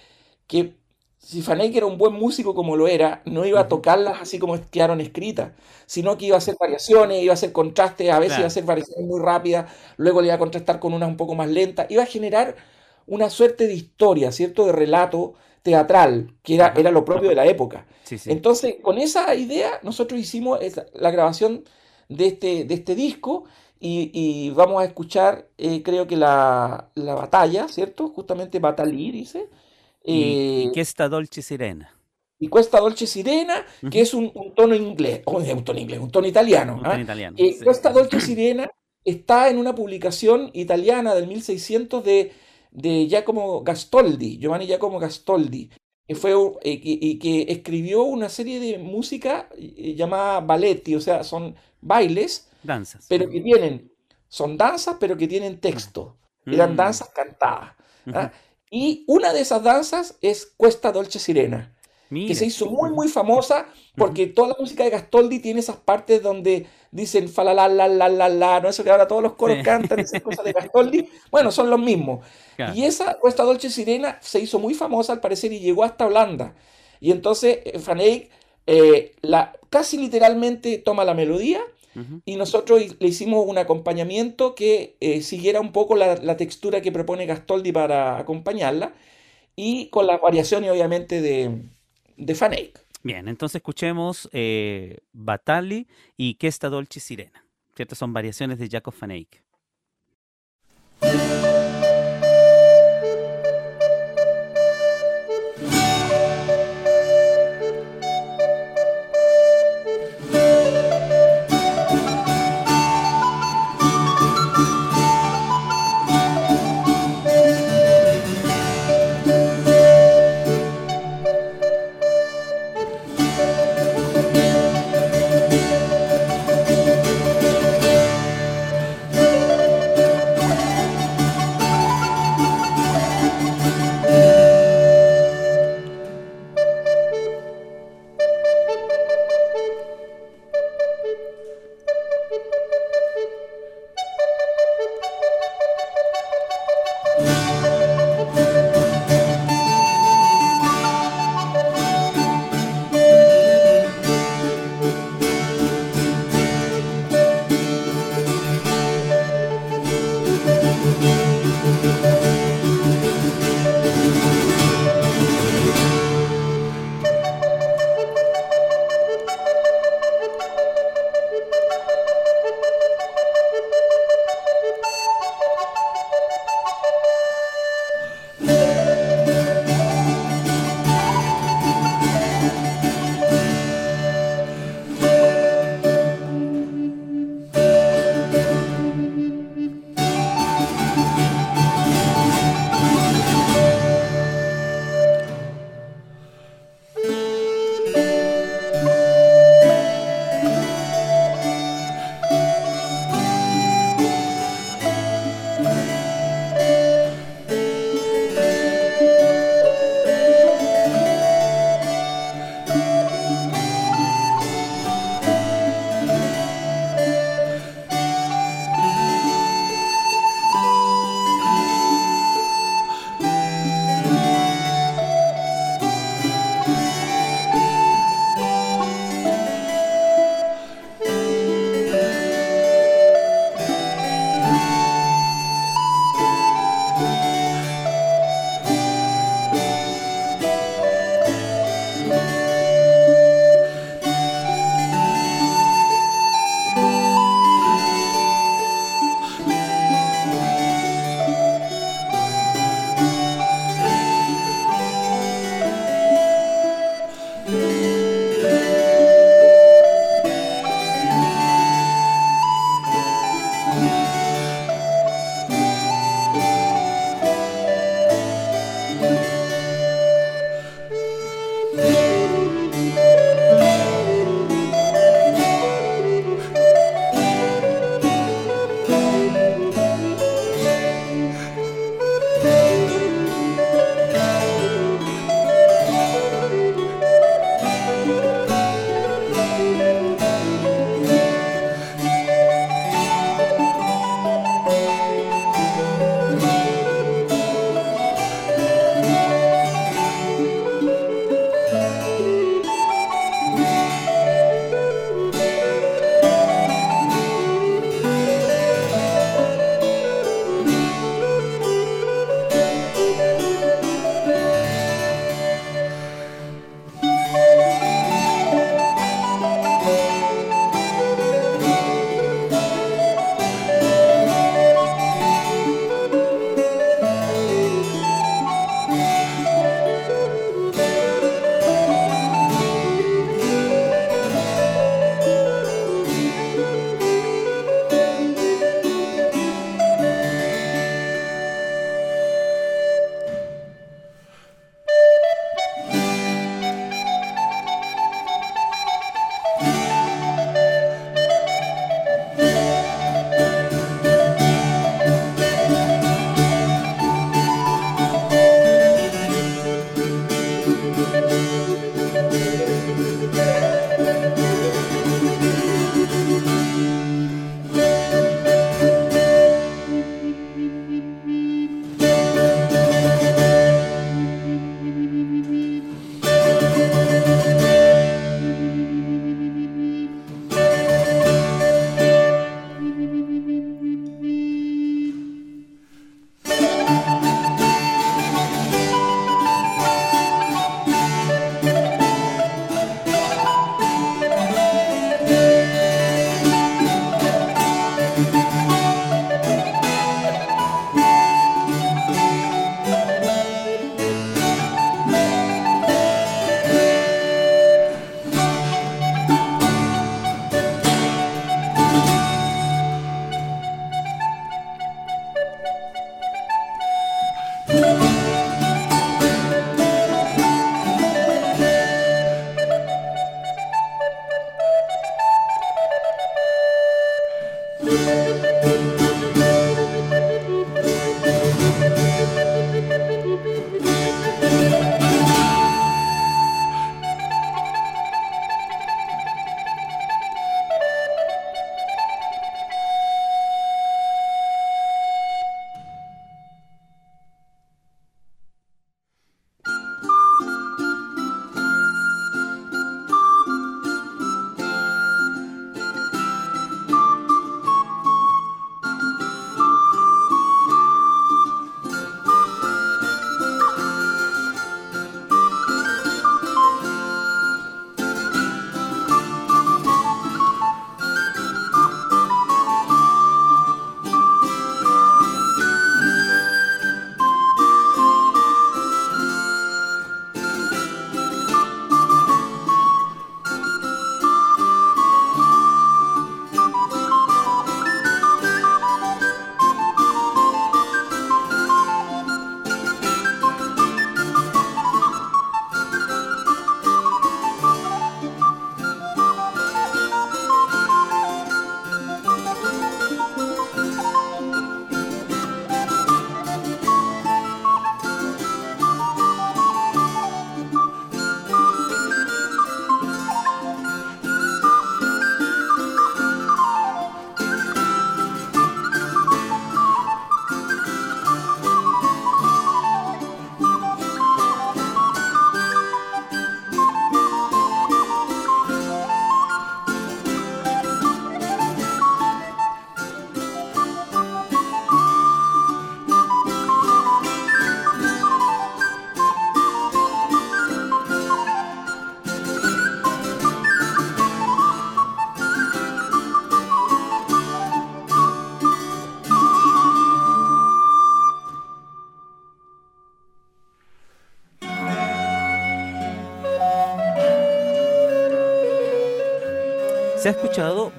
que si Fanake era un buen músico como lo era, no iba a tocarlas así como quedaron escritas, sino que iba a hacer variaciones, iba a hacer contrastes, a veces iba a hacer variaciones muy rápidas, luego le iba a contrastar con unas un poco más lentas, iba a generar una suerte de historia, ¿cierto? De relato teatral, que era, era lo propio de la época. Entonces, con esa idea, nosotros hicimos la grabación de este, de este disco y, vamos a escuchar, eh, creo que la, batalla, ¿cierto? Justamente Batalí, dice. Y, eh, esta Dolce Sirena. Y Cuesta Dolce Sirena, que es un, tono inglés, un tono inglés, un tono italiano. Un tono italiano eh, Cuesta Dolce Sirena está en una publicación italiana del 1600 de de Giacomo Gastoldi, Giovanni Giacomo Gastoldi, que fue, eh, que escribió una serie de música eh, llamada balletti, o sea, son bailes, danzas, pero que tienen, son danzas, pero que tienen texto, eran mm. danzas cantadas. ¿ah? Y una de esas danzas es Cuesta Dolce Sirena que se hizo muy, muy famosa porque toda la música de Gastoldi tiene esas partes donde dicen fa la la la la la la, no eso que ahora todos los coros cantan, esas cosas de Gastoldi, bueno, son los mismos. Y esa Cuesta Dolce Sirena se hizo muy famosa al parecer y llegó hasta Holanda. Y entonces eh, Van eh, la, casi literalmente toma la melodía y nosotros le hicimos un acompañamiento que eh, siguiera un poco la, la, textura que propone Gastoldi para acompañarla y con las variaciones obviamente de, de Fanake. Bien, entonces escuchemos eh, Batali y Que esta Dolce Sirena. ¿Cierto? Son variaciones de Jacob Fanake.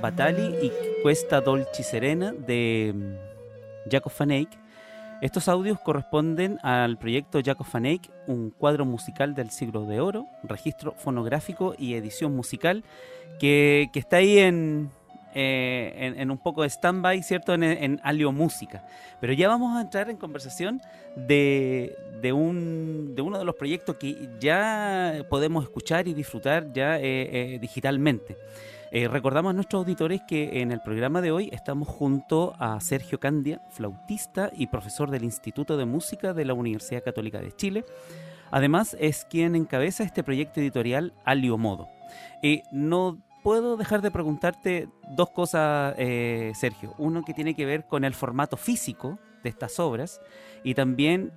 Batali y Cuesta Dolci Serena de mm, Jacob Van. Estos audios corresponden al proyecto Jacob Van un cuadro musical del siglo de oro, registro fonográfico y edición musical, que, está ahí en, eh, en, un poco de stand-by, ¿cierto? En, en, Alio Música. Pero ya vamos a entrar en conversación de, de, un, de uno de los proyectos que ya podemos escuchar y disfrutar ya eh, eh, digitalmente. Recordamos a nuestros auditores que en el programa de hoy estamos junto a Sergio Candia, flautista y profesor del Instituto de Música de la Universidad Católica de Chile. Además, es quien encabeza este proyecto editorial Alio Modo. no puedo dejar de preguntarte dos cosas, eh, Sergio. Uno que tiene que ver con el formato físico de estas obras y también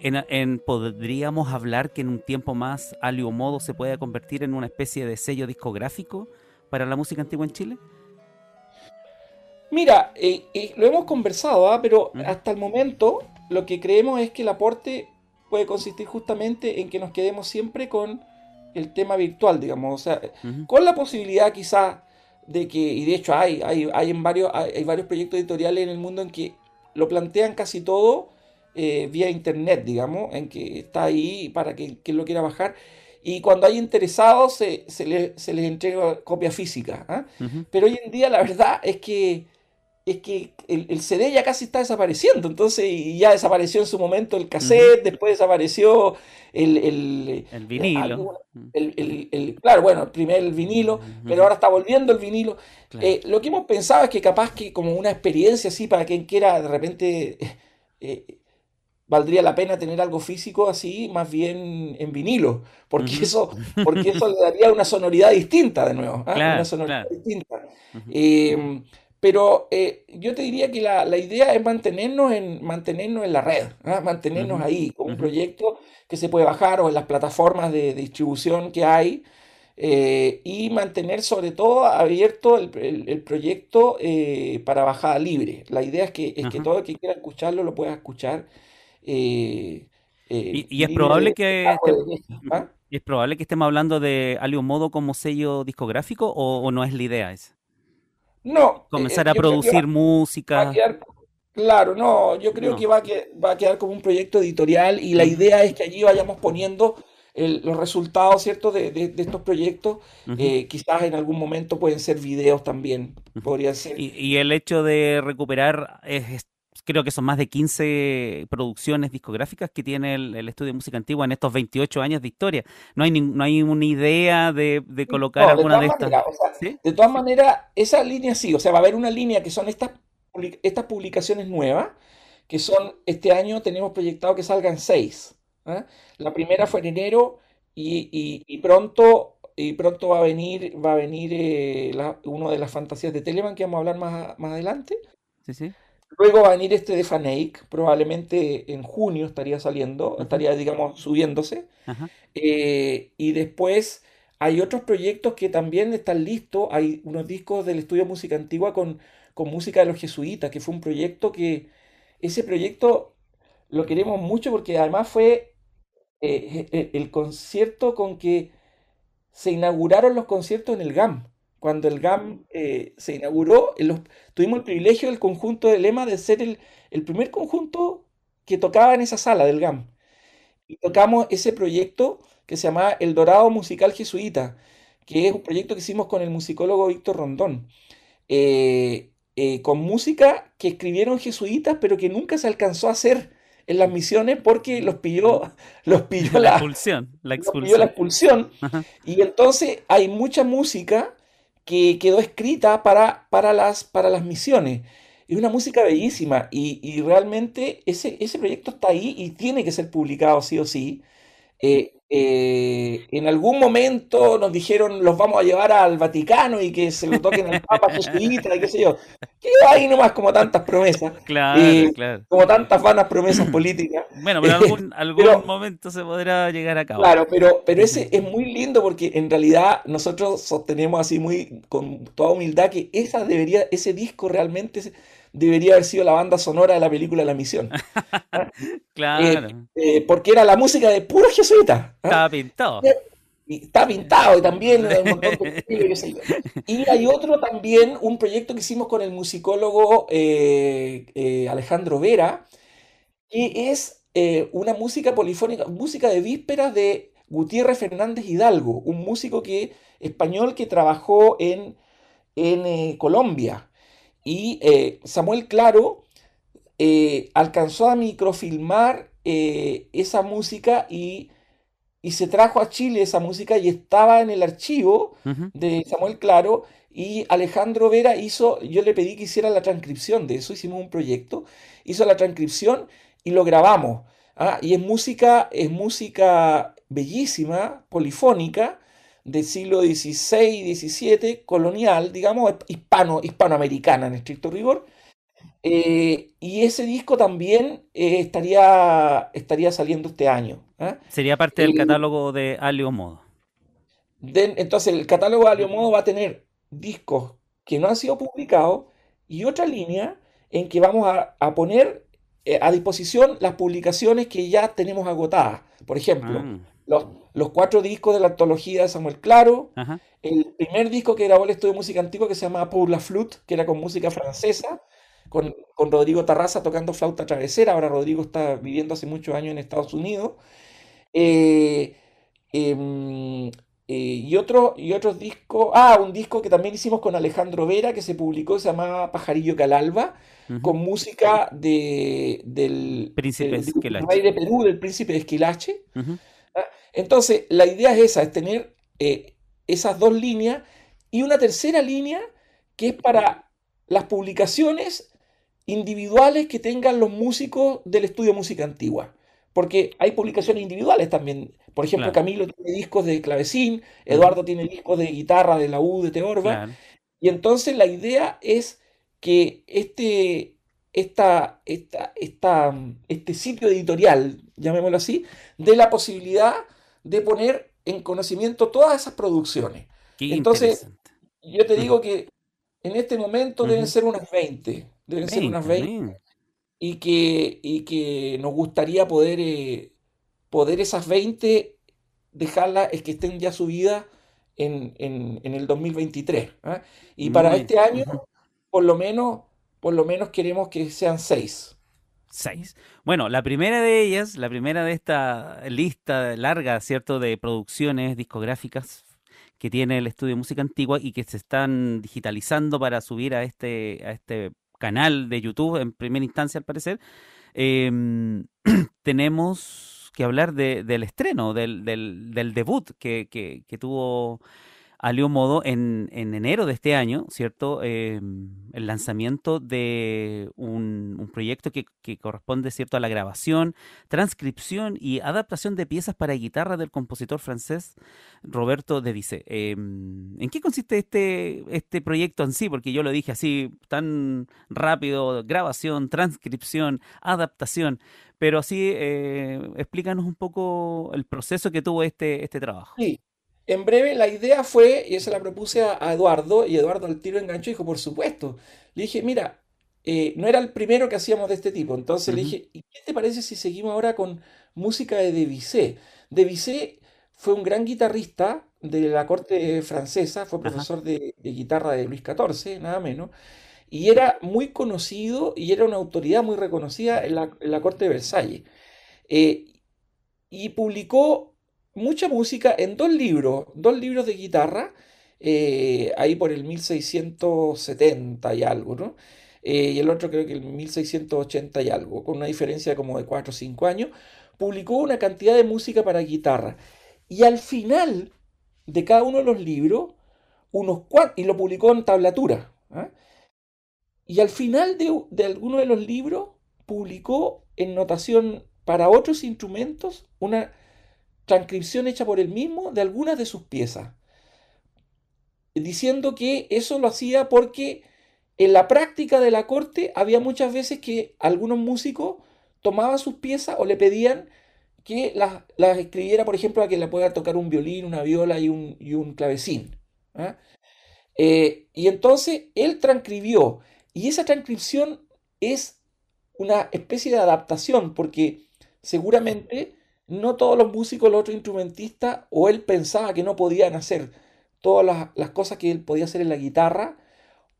en, podríamos hablar que en un tiempo más Alio Modo se pueda convertir en una especie de sello discográfico para la música antigua en Chile. Mira, eh, eh, lo hemos conversado, ¿ah? pero hasta el momento lo que creemos es que el aporte puede consistir justamente en que nos quedemos siempre con el tema virtual, digamos, o sea, con la posibilidad quizás de que, y de hecho hay, hay, hay en varios, hay, varios proyectos editoriales en el mundo en que lo plantean casi todo eh, vía internet, digamos, en que está ahí para que quien lo quiera bajar. Y cuando hay interesados se, se, les entrega copia física. ¿ah? Pero hoy en día la verdad es que es que el, CD ya casi está desapareciendo, entonces ya desapareció en su momento el cassette, después desapareció el, el, vinilo. claro, bueno, primero el vinilo, pero ahora está volviendo el vinilo. Eh, lo que hemos pensado es que capaz que como una experiencia así para quien quiera de repente... Eh, valdría la pena tener algo físico así, más bien en vinilo, porque, eso, porque eso le daría una sonoridad distinta de nuevo, ¿ah? una sonoridad distinta. Pero eh, yo te diría que la, idea es mantenernos en, mantenernos en la red, ¿ah? mantenernos ahí, con un proyecto que se puede bajar o en las plataformas de, distribución que hay, eh, y mantener sobre todo abierto el, proyecto eh, para bajada libre. La idea es que, es que todo el que quiera escucharlo lo pueda escuchar. Y, es probable que... ¿ah? ¿Es probable que estemos hablando de algún modo como sello discográfico o, o no es la idea esa? No. Comenzar eh, a producir música. claro, no, yo creo que, va a que va a quedar como un proyecto editorial y la idea es que allí vayamos poniendo los resultados, ¿cierto?, de, estos proyectos. Eh, quizás en algún momento pueden ser videos también, podría ser. Y, el hecho de recuperar es, creo que son más de 15 producciones discográficas que tiene el, estudio de música antigua en estos 28 años de historia. No hay, no hay una idea de, colocar alguna de, estas. De todas maneras, esa línea sí, o sea, va a haber una línea que son estas, estas publicaciones nuevas, que son, este año tenemos proyectado que salgan seis. ¿ah? La primera fue en enero y, pronto y pronto va a venir, va a venir eh, uno de las fantasías de Telemann que vamos a hablar más, más adelante. Sí, sí. Luego va a venir este de Fanake, probablemente en junio estaría saliendo, estaría, digamos, subiéndose. Eh, y después hay otros proyectos que también están listos. Hay unos discos del estudio de música antigua con, con música de los jesuitas, que fue un proyecto que, ese proyecto lo queremos mucho porque además fue eh, el concierto con que se inauguraron los conciertos en el GAM cuando el GAM eh, se inauguró, tuvimos el privilegio del conjunto de Lema de ser el, primer conjunto que tocaba en esa sala del GAM. Y tocamos ese proyecto que se llama El Dorado Musical Jesuita, que es un proyecto que hicimos con el musicólogo Víctor Rondón, eh, eh, con música que escribieron jesuitas, pero que nunca se alcanzó a hacer en las misiones porque los pilló, los pilló la, expulsión. La expulsión. la expulsión. Y entonces hay mucha música que quedó escrita para, para, las, para las misiones. Es una música bellísima y, realmente ese, ese proyecto está ahí y tiene que ser publicado sí o sí. Eh, eh, en algún momento nos dijeron los vamos a llevar al Vaticano y que se lo toquen al Papa jesuita y qué sé yo. Que ahí nomás como tantas promesas. Claro, eh, claro. Como tantas vanas promesas políticas. Bueno, pero algún, algún momento se podrá llegar a cabo. Claro, pero, pero ese es muy lindo porque en realidad nosotros sostenemos así muy con toda humildad que esa debería, ese disco realmente debería haber sido la banda sonora de la película La Misión. claro. Eh, eh, porque era la música de puro jesuita. ¿ah? Estaba pintado. y está pintado y también un montón de. Y hay otro también, un proyecto que hicimos con el musicólogo eh, eh, Alejandro Vera, que es eh, una música polifónica, música de vísperas de Gutiérrez Fernández Hidalgo, un músico que, español que trabajó en, en Colombia. Y Samuel Claro alcanzó a microfilmar esa música y y se trajo a Chile esa música y estaba en el archivo de Samuel Claro y Alejandro Vera hizo, yo le pedí que hiciera la transcripción de eso, hicimos un proyecto, hizo la transcripción y lo grabamos. ¿ah? Y es música, es música bellísima, polifónica, del siglo XVI, XVII, colonial, digamos, hispano, hispanoamericana en estricto rigor, eh, y ese disco también eh, estaría, estaría saliendo este año. ¿ah? Sería parte del catálogo de Alio Modo. entonces, el catálogo de Alio Modo va a tener discos que no han sido publicados y otra línea en que vamos a, poner eh, a disposición las publicaciones que ya tenemos agotadas. Por ejemplo, ah. Los, los, cuatro discos de la antología de Samuel Claro, el primer disco que grabó el estudio de música antigua que se llama Pour la Flute, que era con música francesa, con, Rodrigo Tarraza tocando flauta travesera. Ahora Rodrigo está viviendo hace muchos años en Estados Unidos. Eh, em, eh, y, otro, y otros discos. Ah, un disco que también hicimos con Alejandro Vera que se publicó, se llamaba Pajarillo Calalba, con música de, del, príncipe rey de Perú, del príncipe de Esquilache. Ah, entonces, la idea es esa, es tener eh, esas dos líneas y una tercera línea que es para las publicaciones individuales que tengan los músicos del estudio música antigua. Porque hay publicaciones individuales también. Por ejemplo, Camilo tiene discos de clavecín, Eduardo tiene discos de guitarra de la U de Teorba. Y entonces la idea es que este, esta, esta, esta, este sitio editorial, llamémoslo así, dé la posibilidad de poner en conocimiento todas esas producciones. entonces, yo te digo que en este momento deben ser unas 20 deben ser unas 20, y que, y que nos gustaría poder, eh, poder esas 20 dejarlas, es que estén ya subidas en, en, el 2023. ¿ah? Y para este año, por lo menos, por lo menos queremos que sean 6. Seis. Bueno, la primera de ellas, la primera de esta lista larga, ¿cierto?, de producciones discográficas que tiene el estudio de música antigua y que se están digitalizando para subir a este, a este canal de YouTube en primera instancia al parecer, em, tenemos que hablar del estreno, del, del, debut que, que, que tuvo Alio Modo en, en enero de este año, ¿cierto? Em, el lanzamiento de un, proyecto que, corresponde, ¿cierto?, a la grabación, transcripción y adaptación de piezas para guitarra del compositor francés Roberto de Vice. Em, ¿En qué consiste este, este proyecto en sí? Porque yo lo dije así, tan rápido, grabación, transcripción, adaptación, pero así eh, explícanos un poco el proceso que tuvo este, este trabajo. Sí, en breve, la idea fue, y se la propuse a, Eduardo, y Eduardo al tiro enganchó y dijo, por supuesto. Le dije, mira, eh, no era el primero que hacíamos de este tipo. Entonces le dije, ¿y qué te parece si seguimos ahora con música de Debussy? Debussy fue un gran guitarrista de la corte francesa, fue profesor de, guitarra de Luis XIV, nada menos, y era muy conocido y era una autoridad muy reconocida en la, corte de Versalles. Eh, y publicó mucha música en dos libros, dos libros de guitarra, eh, ahí por el 1670 y algo, ¿no? Eh, y el otro creo que el 1680 y algo, con una diferencia como de 4 o 5 años, publicó una cantidad de música para guitarra. Y al final de cada uno de los libros, unos y lo publicó en tablatura. ¿ah? Y al final de, de alguno de los libros, publicó en notación para otros instrumentos una transcripción hecha por él mismo de algunas de sus piezas, diciendo que eso lo hacía porque en la práctica de la corte había muchas veces que algunos músicos tomaban sus piezas o le pedían que las, escribiera, por ejemplo, a que le pueda tocar un violín, una viola y un, un clavecín. ¿ah? Eh, y entonces él transcribió, y esa transcripción es una especie de adaptación, porque seguramente no todos los músicos, los otros instrumentistas, o él pensaba que no podían hacer todas las, cosas que él podía hacer en la guitarra,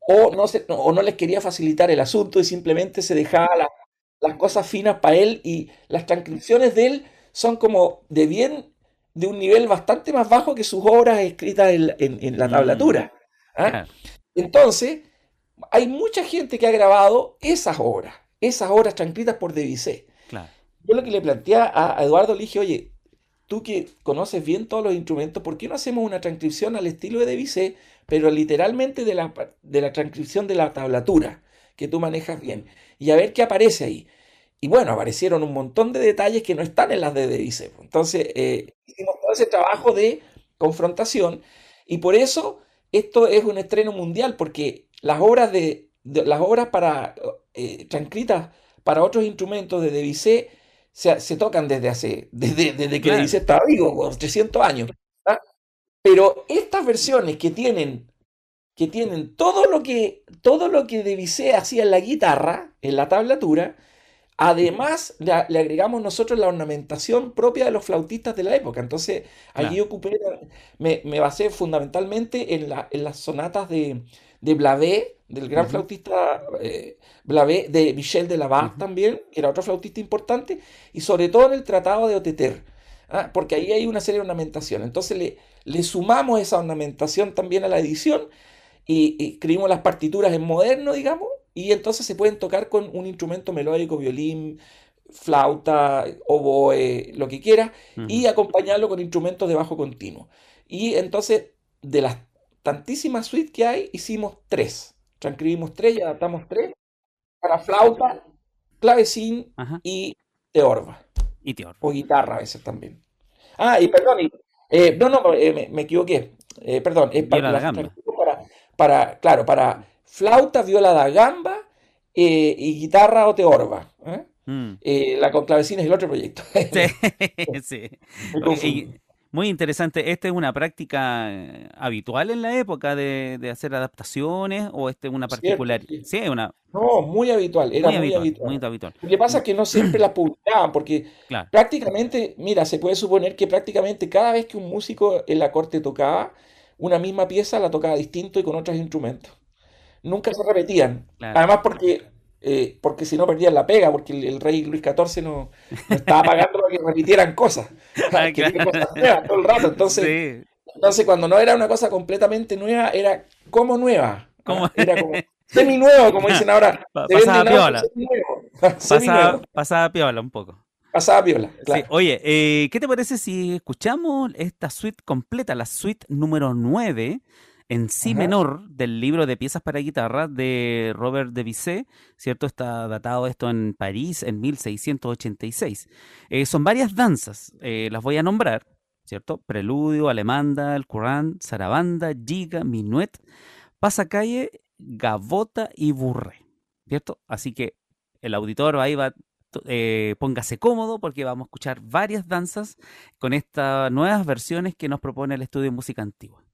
o no, se, o no les quería facilitar el asunto y simplemente se dejaba las cosas finas para él y las transcripciones de él son como de bien, de un nivel bastante más bajo que sus obras escritas en, la mm. tablatura. ¿ah? Entonces, hay mucha gente que ha grabado esas obras, esas obras transcritas por Debussy. Yo lo que le planteé a, Eduardo le dije, oye, tú que conoces bien todos los instrumentos, ¿por qué no hacemos una transcripción al estilo de Debussy, pero literalmente de la, de la transcripción de la tablatura, que tú manejas bien? Y a ver qué aparece ahí. Y bueno, aparecieron un montón de detalles que no están en las de Debussy. Entonces, eh, hicimos todo ese trabajo de confrontación y por eso esto es un estreno mundial, porque las obras, de, las obras para, eh, transcritas para otros instrumentos de Debussy se, tocan desde hace, desde, desde que Debussy estaba vivo, 300 años. ¿ah? Pero estas versiones que tienen, que tienen todo lo que, todo lo que Debussy hacía en la guitarra, en la tablatura, Además, le, agregamos nosotros la ornamentación propia de los flautistas de la época. Entonces, allí ocupé, me, basé fundamentalmente en, las sonatas de, de Blavé, del gran flautista eh, Blavé, de Michel de Laval también, que era otro flautista importante, y sobre todo en el Tratado de Oteter, ¿ah? porque ahí hay una serie de ornamentación. Entonces, le, le sumamos esa ornamentación también a la edición y, y escribimos las partituras en moderno, digamos, y entonces se pueden tocar con un instrumento melódico, violín, flauta, oboe, lo que quiera, y acompañarlo con instrumentos de bajo continuo. Y entonces, de las tantísimas suites que hay, hicimos tres. Transcribimos tres y adaptamos tres para flauta, clavecín y teorba. Y teorba. O guitarra a veces también. Ah, y perdón, eh, no, no, eh, me, equivoqué. Eh, perdón, es para, para, claro, para flauta, viola da gamba eh, y guitarra o teorba. ¿eh? Mm. Eh, la con clavecina es el otro proyecto. sí, sí. Muy interesante. ¿Esta es una práctica habitual en la época de, hacer adaptaciones o esta es una particular? Sí, una... No, muy habitual, era muy, habitual, Lo que pasa es que no siempre la publicaban porque prácticamente, mira, se puede suponer que prácticamente cada vez que un músico en la corte tocaba una misma pieza la tocaba distinto y con otros instrumentos nunca se repetían. Además porque, eh, porque si no perdían la pega, porque el, rey Luis XIV no, estaba pagando para que repitieran cosas. Ah, cosas nuevas todo el rato. Entonces, entonces, cuando no era una cosa completamente nueva, era como nueva. Era como semi nuevo, como dicen ahora. Pasaba piola. Pasaba, pasaba piola un poco. Pasaba piola, claro. Oye, eh, ¿qué te parece si escuchamos esta suite completa, la suite número 9 en si menor del libro de piezas para guitarra de Robert de ¿cierto? Está datado esto en París en 1686. Eh, son varias danzas, eh, las voy a nombrar, ¿cierto? Preludio, Alemanda, el Curán, Sarabanda, Giga, Minuet, Pasacalle, Gavota y Burre, ¿cierto? Así que el auditor ahí va eh, póngase cómodo porque vamos a escuchar varias danzas con estas nuevas versiones que nos propone el estudio de música antigua.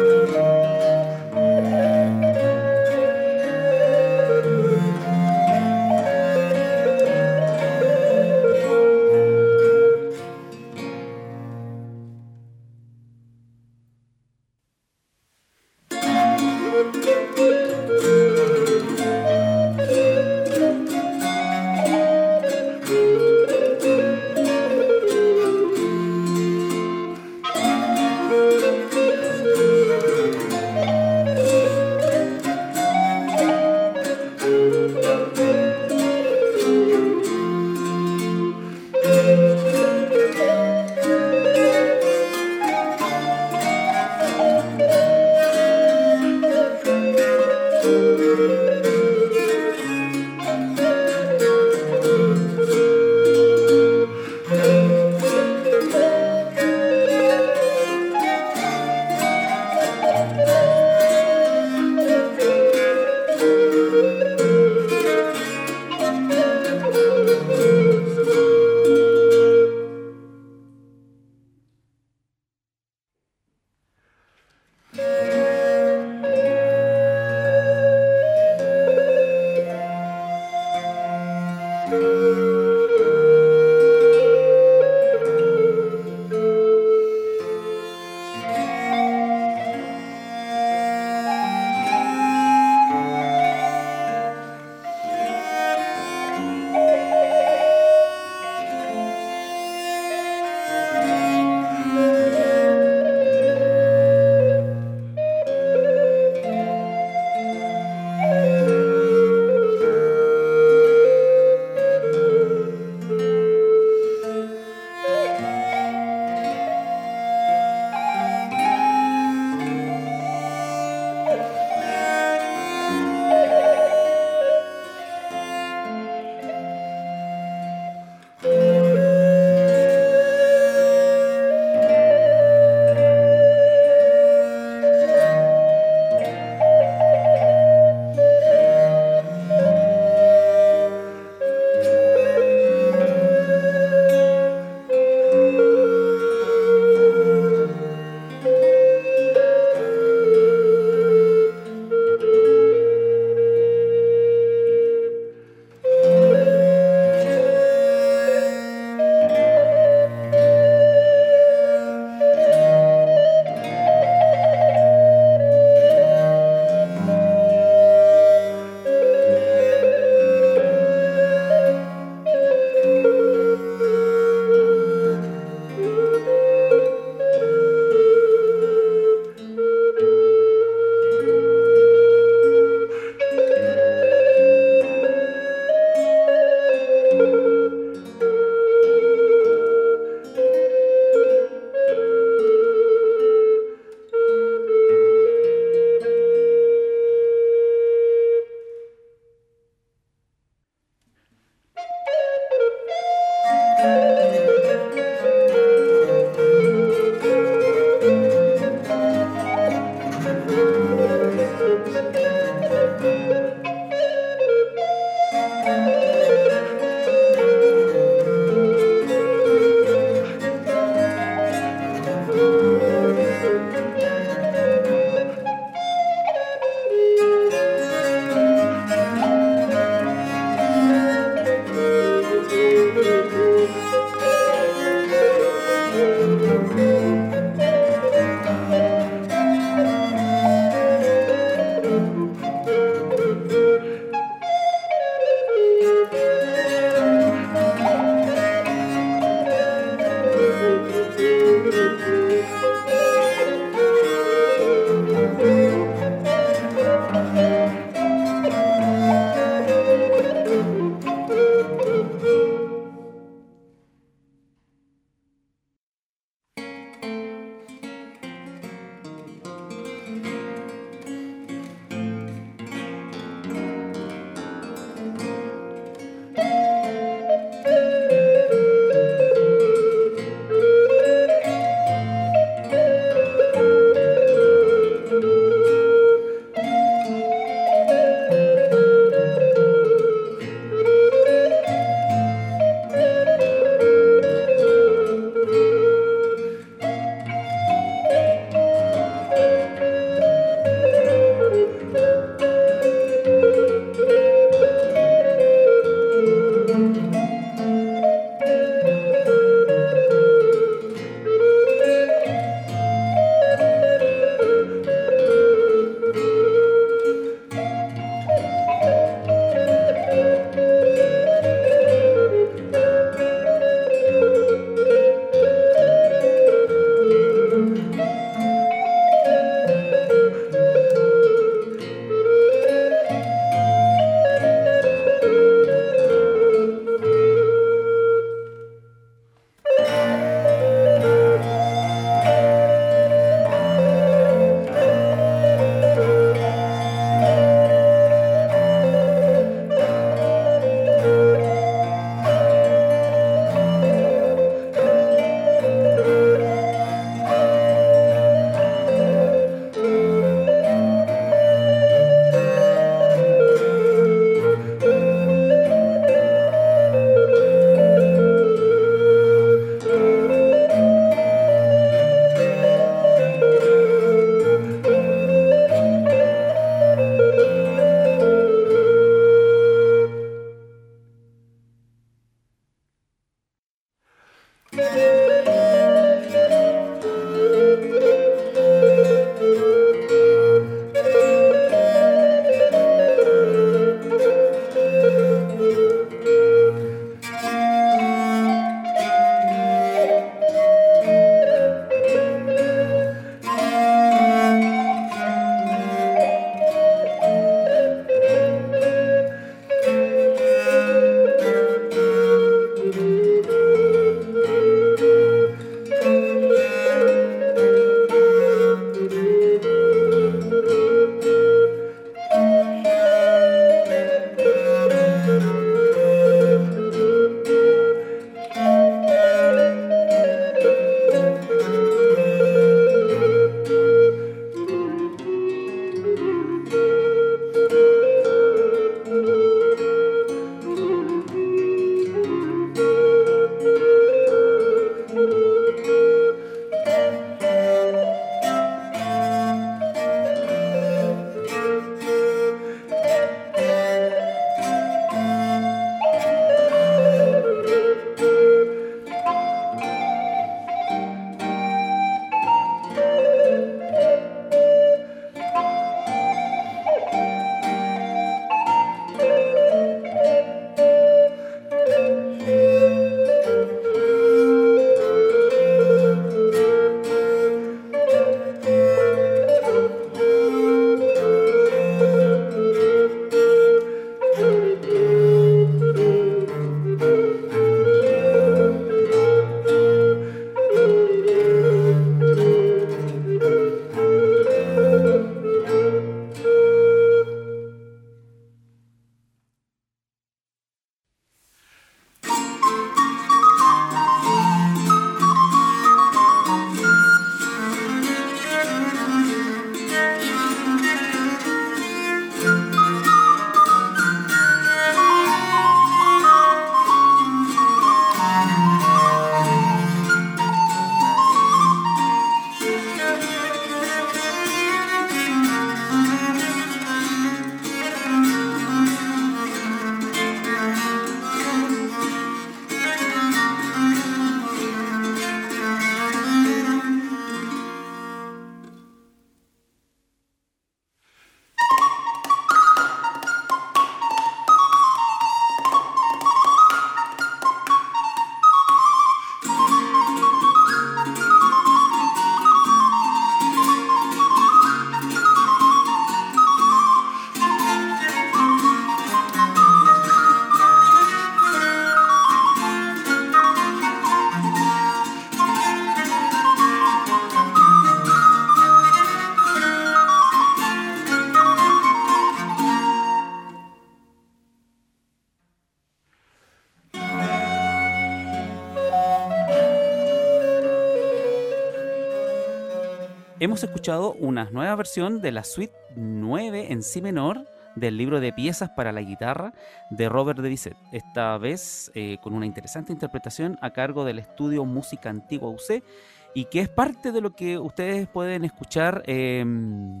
Hemos escuchado una nueva versión de la suite 9 en si menor del libro de piezas para la guitarra de Robert de Bisset, esta vez eh, con una interesante interpretación a cargo del estudio Música Antigua UC y que es parte de lo que ustedes pueden escuchar em,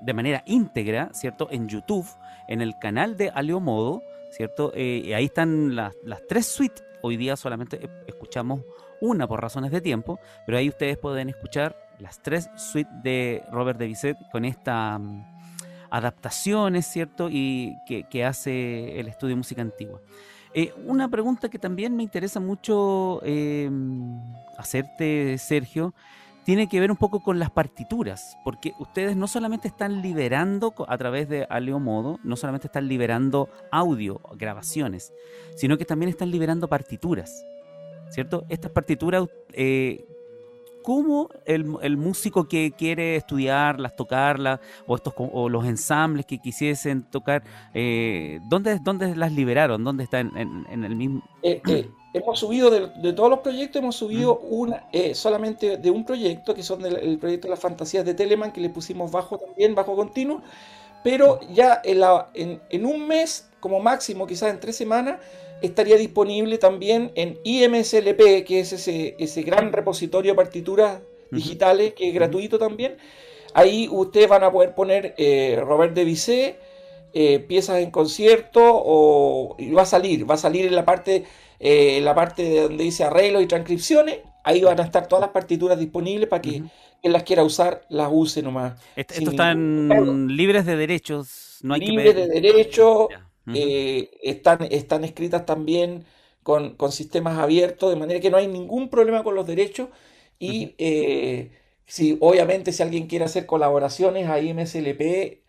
de manera íntegra, ¿cierto? En YouTube, en el canal de Aleo Modo, ¿cierto? Eh, ahí están las, las tres suites. Hoy día solamente escuchamos una por razones de tiempo, pero ahí ustedes pueden escuchar las tres suites de Robert de Bisset con esta mm, adaptaciones, ¿cierto? Y que, hace el estudio de música antigua. Eh, una pregunta que también me interesa mucho em, hacerte, Sergio, tiene que ver un poco con las partituras, porque ustedes no solamente están liberando a través de Aleo Modo, no solamente están liberando audio, grabaciones, sino que también están liberando partituras, ¿cierto? Estas partituras eh, cómo el, músico que quiere estudiarlas, tocarlas, o, estos, o los ensambles que quisiesen tocar, eh, ¿dónde, ¿dónde, las liberaron? ¿Dónde están en, el mismo...? Eh, eh, hemos subido, de, todos los proyectos, hemos subido una solamente de un proyecto, que son el proyecto de las fantasías de Telemann, que le pusimos bajo también, bajo continuo, pero ya en, la, en un mes, como máximo, quizás en tres semanas, estaría disponible también en IMSLP, que es ese, ese gran repositorio de partituras digitales que es gratuito también. Ahí ustedes van a poder poner eh, Robert de Bizet, eh, piezas en concierto, o y va a salir, va a salir en la parte, eh, en la parte donde dice arreglos y transcripciones. Ahí van a estar todas las partituras disponibles para que quien las quiera usar las use nomás. Estos están libres de derechos, no hay libres de derechos. Eh, están, están escritas también con, sistemas abiertos, de manera que no hay ningún problema con los derechos. Y eh, si obviamente si alguien quiere hacer colaboraciones a IMSLP,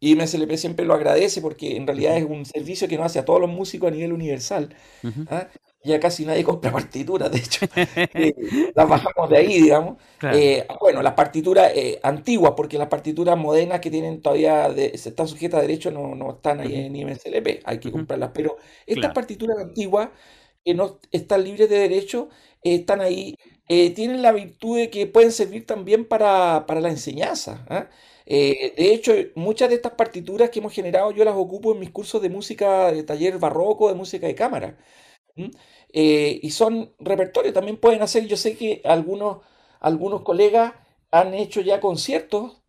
IMSLP siempre lo agradece porque en realidad es un servicio que nos hace a todos los músicos a nivel universal ya casi nadie compra partituras, de hecho, eh, las bajamos de ahí, digamos. Eh, bueno, las partituras eh, antiguas, porque las partituras modernas que tienen todavía, de, están sujetas a derecho, no, no están ahí en IMSLP, hay que comprarlas. Pero estas partituras antiguas, que no están libres de derecho, están ahí, tienen la virtud de que pueden servir también para, la enseñanza. ¿ah? de hecho, muchas de estas partituras que hemos generado yo las ocupo en mis cursos de música, de taller barroco, de música de cámara. Eh, y son repertorios, también pueden hacer, yo sé que algunos, algunos colegas han hecho ya conciertos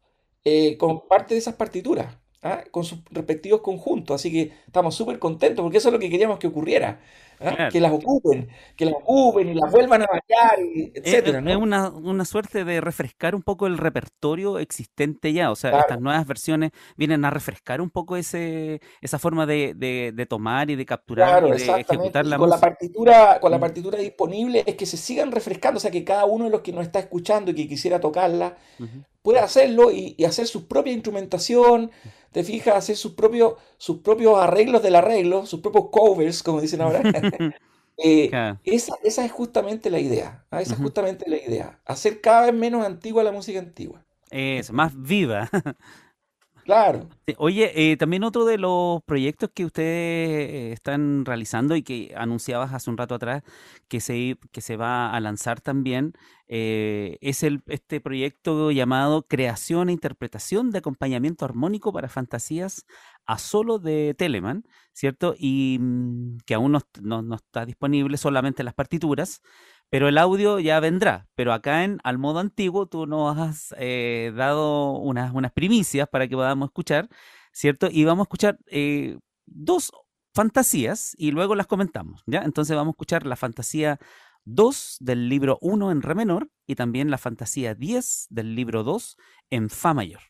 eh, con parte de esas partituras, ¿ah? con sus respectivos conjuntos, así que estamos súper contentos porque eso es lo que queríamos que ocurriera. ¿Ah? que las ocupen, que las ocupen y las vuelvan a bailar, etcétera. Es, una, suerte de refrescar un poco el repertorio existente ya, o sea, estas nuevas versiones vienen a refrescar un poco ese esa forma de, tomar y de capturar y de ejecutar la con La partitura, con la mm. partitura disponible es que se sigan refrescando, o sea, que cada uno de los que nos está escuchando y que quisiera tocarla pueda hacerlo y, y hacer su propia instrumentación te fijas, hacer sus propios, sus propios arreglos del arreglo, sus propios covers, como dicen ahora. Eh, esa, es justamente la idea. ¿ah? Esa es justamente la idea. Hacer cada vez menos antigua la música antigua. Es más viva. Claro. Oye, eh, también otro de los proyectos que ustedes están realizando y que anunciabas hace un rato atrás que se, que se va a lanzar también eh, es el, este proyecto llamado Creación e Interpretación de Acompañamiento Armónico para Fantasías a solo de Telemann, ¿cierto? Y mm, que aún no, no está disponible solamente las partituras, pero el audio ya vendrá. Pero acá en Al Modo Antiguo tú nos has eh, dado unas, unas primicias para que podamos escuchar, ¿cierto? Y vamos a escuchar eh, dos fantasías y luego las comentamos, ¿ya? Entonces vamos a escuchar la fantasía 2 del libro 1 en re menor y también la fantasía 10 del libro 2 en fa mayor.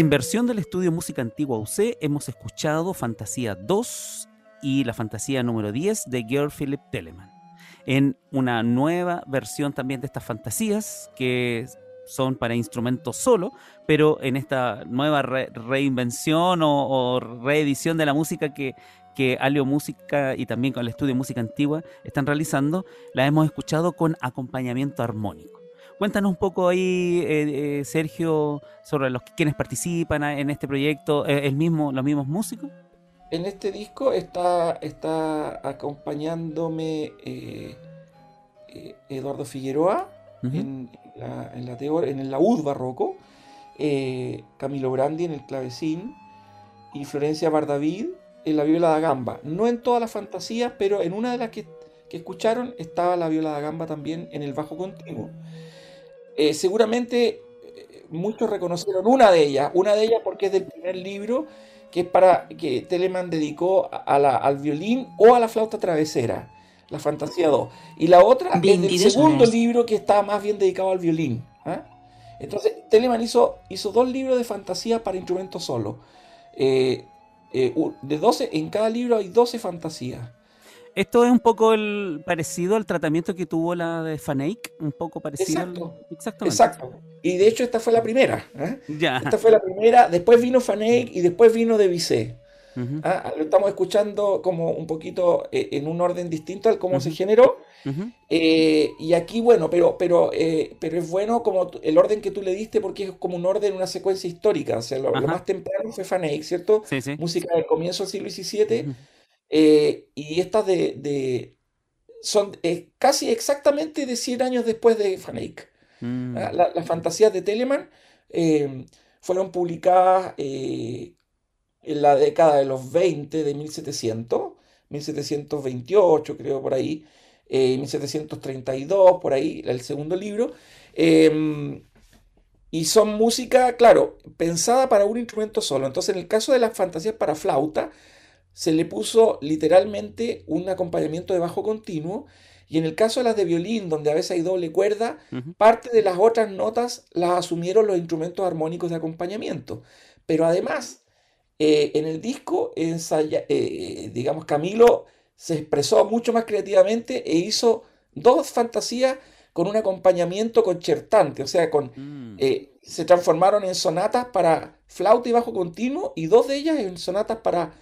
En versión del estudio Música Antigua UC hemos escuchado Fantasía 2 y la Fantasía número 10 de Georg Philipp Telemann. En una nueva versión también de estas fantasías que son para instrumentos solo, pero en esta nueva reinvención o, reedición de la música que, que Alio Música y también con el estudio Música Antigua están realizando, la hemos escuchado con acompañamiento armónico. Cuéntanos un poco ahí, eh, eh, Sergio, sobre los quienes participan en este proyecto, eh, el mismo, los mismos músicos. En este disco está, está acompañándome Eduardo Figueroa en, la, en, la en el laúd barroco, Camilo Brandi en el clavecín y Florencia Bardavid en la viola da gamba. No en todas las fantasías, pero en una de las que, que escucharon estaba la viola da gamba también en el bajo continuo. Eh, seguramente eh, muchos reconocieron una de ellas, una de ellas porque es del primer libro que es para que Telemann dedicó al violín o a la flauta travesera, la Fantasía 2. Y la otra es del segundo libro que está más bien dedicado al violín. ¿ah? Entonces, Telemann hizo, hizo dos libros de fantasía para instrumentos solo. Eh, de 12, en cada libro hay 12 fantasías. Esto es un poco el parecido al tratamiento que tuvo la de Fanake, un poco parecido. Exacto. Exactamente. Exacto. Y de hecho esta fue la primera. ¿eh? Ya. Esta fue la primera, después vino Fanake y después vino de Vissé. ¿Ah? Lo estamos escuchando como un poquito eh, en un orden distinto al cómo se generó. Eh, y aquí, bueno, pero, pero, pero es bueno como el orden que tú le diste porque es como un orden, una secuencia histórica. O sea, lo, más temprano fue Fanake, ¿cierto? Sí, sí. Música del comienzo del siglo XVII. Eh, y estas de, son eh, casi exactamente de 100 años después de Fanake. Mm. Ah, las fantasías de Telemann eh, fueron publicadas en la década de los 20 de 1700, 1728 creo por ahí, 1732 por ahí, el segundo libro. Em, y son música, claro, pensada para un instrumento solo. Entonces, en el caso de las fantasías para flauta, se le puso literalmente un acompañamiento de bajo continuo y en el caso de las de violín, donde a veces hay doble cuerda, parte de las otras notas las asumieron los instrumentos armónicos de acompañamiento. Pero además, eh, en el disco, eh, digamos, Camilo se expresó mucho más creativamente e hizo dos fantasías con un acompañamiento concertante, o sea, con, mm. eh, se transformaron en sonatas para flauta y bajo continuo y dos de ellas en sonatas para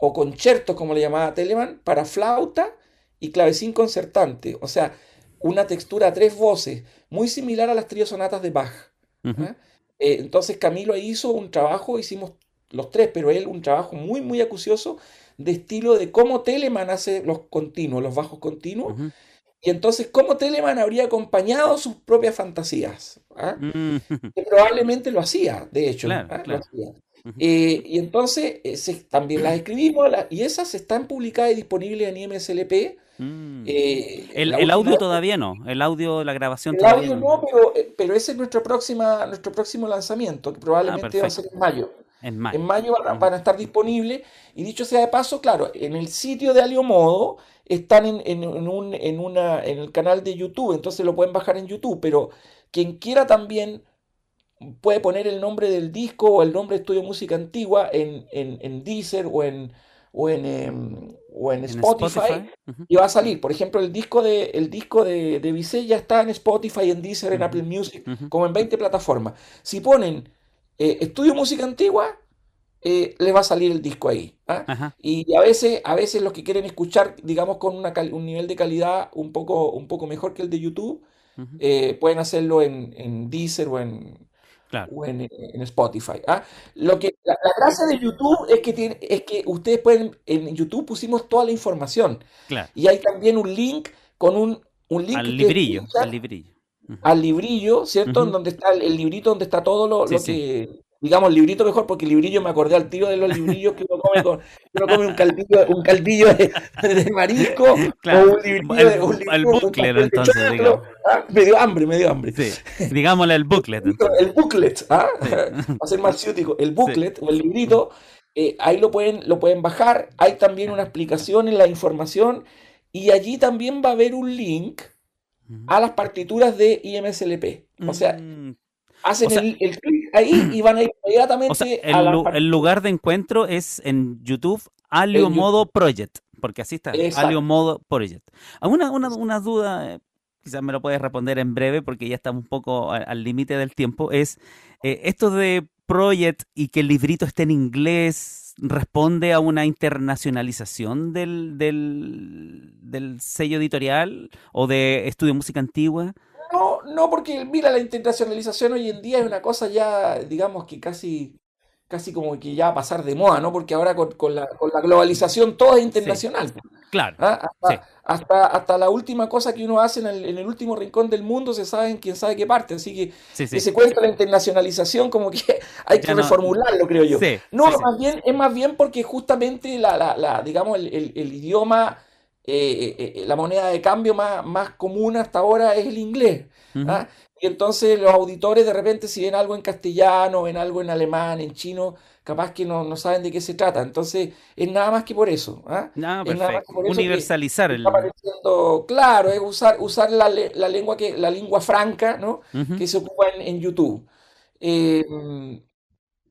o conciertos, como le llamaba Telemann, para flauta y clavecín concertante. O sea, una textura a tres voces, muy similar a las trío sonatas de Bach. ¿ah? Eh, entonces Camilo hizo un trabajo, hicimos los tres, pero él un trabajo muy, muy acucioso de estilo de cómo Telemann hace los continuos, los bajos continuos. Y entonces, cómo Telemann habría acompañado sus propias fantasías. ¿ah? Mm. Que probablemente lo hacía, de hecho. ¿ah? Lo hacía. Eh, y entonces eh, también las escribimos y esas están publicadas y disponibles en IMSLP. Mm. Eh, el, audio todavía no, el audio, la grabación el audio no, pero, pero, ese es nuestro, próxima, nuestro próximo lanzamiento, que probablemente va a ser en mayo. En mayo, en mayo van, a estar disponibles. Y dicho sea de paso, claro, en el sitio de Aliomodo están en, en, un, en, una, en el canal de YouTube, entonces lo pueden bajar en YouTube, pero quien quiera también puede poner el nombre del disco o el nombre de Estudio Música Antigua en, en, Deezer o en, o en, em, o en Spotify, y va a salir. Por ejemplo, el disco de, el disco de, de ya está en Spotify, en Deezer, en Apple Music, como en 20 plataformas. Si ponen eh, Estudio Música Antigua, eh, les va a salir el disco ahí. ¿ah? Y a veces, a veces los que quieren escuchar, digamos, con una un nivel de calidad un poco, un poco mejor que el de YouTube, eh, pueden hacerlo en, en Deezer o en, o en, Spotify. ¿ah? Lo que, la, gracia de YouTube es que, tiene, es que ustedes pueden, en YouTube pusimos toda la información. Y hay también un link con un, un link. Al librillo. Al librillo. Al librillo, ¿cierto? Donde está el, librito donde está todo lo, que digamos, librito mejor, porque el librillo me acordé al tiro de los librillos que uno come, con, uno come un caldillo, un caldillo de, marisco o un librillo el, un el booklet, entonces, digamos. ¿ah? Me dio hambre, me dio hambre. Sí. Digámosle el booklet. El booklet, ¿ah? va a ser más ciútico. El booklet o el librito, eh, ahí lo pueden, lo pueden bajar. Hay también una explicación en la información y allí también va a haber un link a las partituras de IMSLP. O sea, mm. hacen el, el clic ahí y van a ir inmediatamente O sea, el, a la el lugar de encuentro es en YouTube, Alio Modo Project, porque así está, Exacto. Alio Modo Project. Ah, Una, una, una duda, eh, quizás me lo puedes responder en breve porque ya estamos un poco al límite del tiempo, es eh, esto de Project y que el librito esté en inglés, ¿responde a una internacionalización del, del, del sello editorial o de Estudio Música Antigua? No, no, porque mira, la internacionalización hoy en día es una cosa ya, digamos que casi, casi como que ya va a pasar de moda, ¿no? Porque ahora con, con la, con la globalización todo es internacional. Claro, ¿ah? Hasta, Sí. hasta, hasta la última cosa que uno hace en el, en el último rincón del mundo se sabe en quién sabe qué parte. Así que sí, cuento de la internacionalización como que hay que no- reformularlo, creo yo. Sí, No, más bien, es más bien porque justamente la, la, la, digamos, el, el- el idioma, eh, eh, la moneda de cambio más, más común hasta ahora es el inglés. ¿ah? Y entonces los auditores de repente si ven algo en castellano, ven algo en alemán, en chino, capaz que no, no saben de qué se trata. Entonces es nada más que por eso. ¿ah? Ah, Es nada más que perfecto. por eso que Universalizar el... está claro, es usar, usar la, la lengua que, la lengua franca, ¿no? Que se ocupa en, en YouTube. Eh,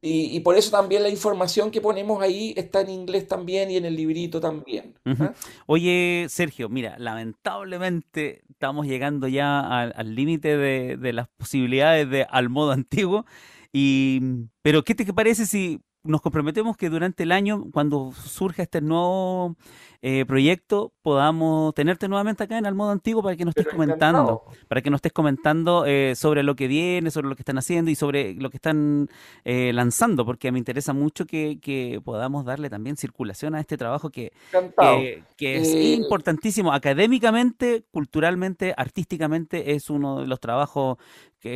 y, y por eso también la información que ponemos ahí está en inglés también y en el librito también. ¿ah? Oye, Sergio, mira, lamentablemente estamos llegando ya al al límite de, de las posibilidades de al modo antiguo. Y, pero, ¿qué te parece si nos comprometemos que durante el año, cuando surja este nuevo eh, proyecto, podamos tenerte nuevamente acá en Al Modo Antiguo para que nos estés Pero comentando? encantado. para que nos estés comentando eh, sobre lo que viene, sobre lo que están haciendo y sobre lo que están eh, lanzando, porque me interesa mucho que, que podamos darle también circulación a este trabajo que, que, que es importantísimo académicamente, culturalmente, artísticamente, es uno de los trabajos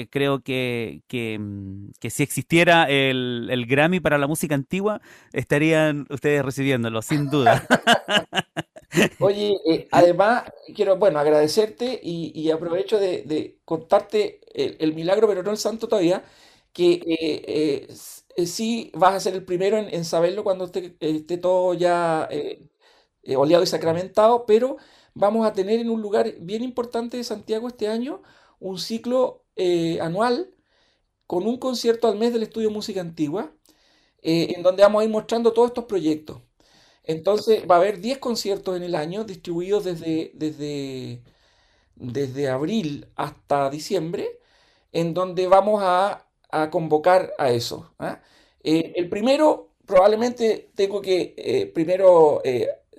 creo que, mm, que si existiera el, el Grammy para la música antigua, estarían ustedes recibiéndolo, sin duda. Oye, eh, además quiero, bueno, agradecerte y, y aprovecho de, contarte el, milagro, pero no el santo todavía, que eh, eh, sí vas a ser el primero en, saberlo cuando esté, esté todo ya eh, oleado y sacramentado, pero vamos a tener en un lugar bien importante de Santiago este año un ciclo eh, anual con un concierto al mes del Estudio Música Antigua, eh, en donde vamos a ir mostrando todos estos proyectos. Entonces va a haber 10 conciertos en el año distribuidos desde, desde, desde abril hasta diciembre, en donde vamos a, a convocar a eso. ¿ah? Eh, el primero, probablemente tengo que primero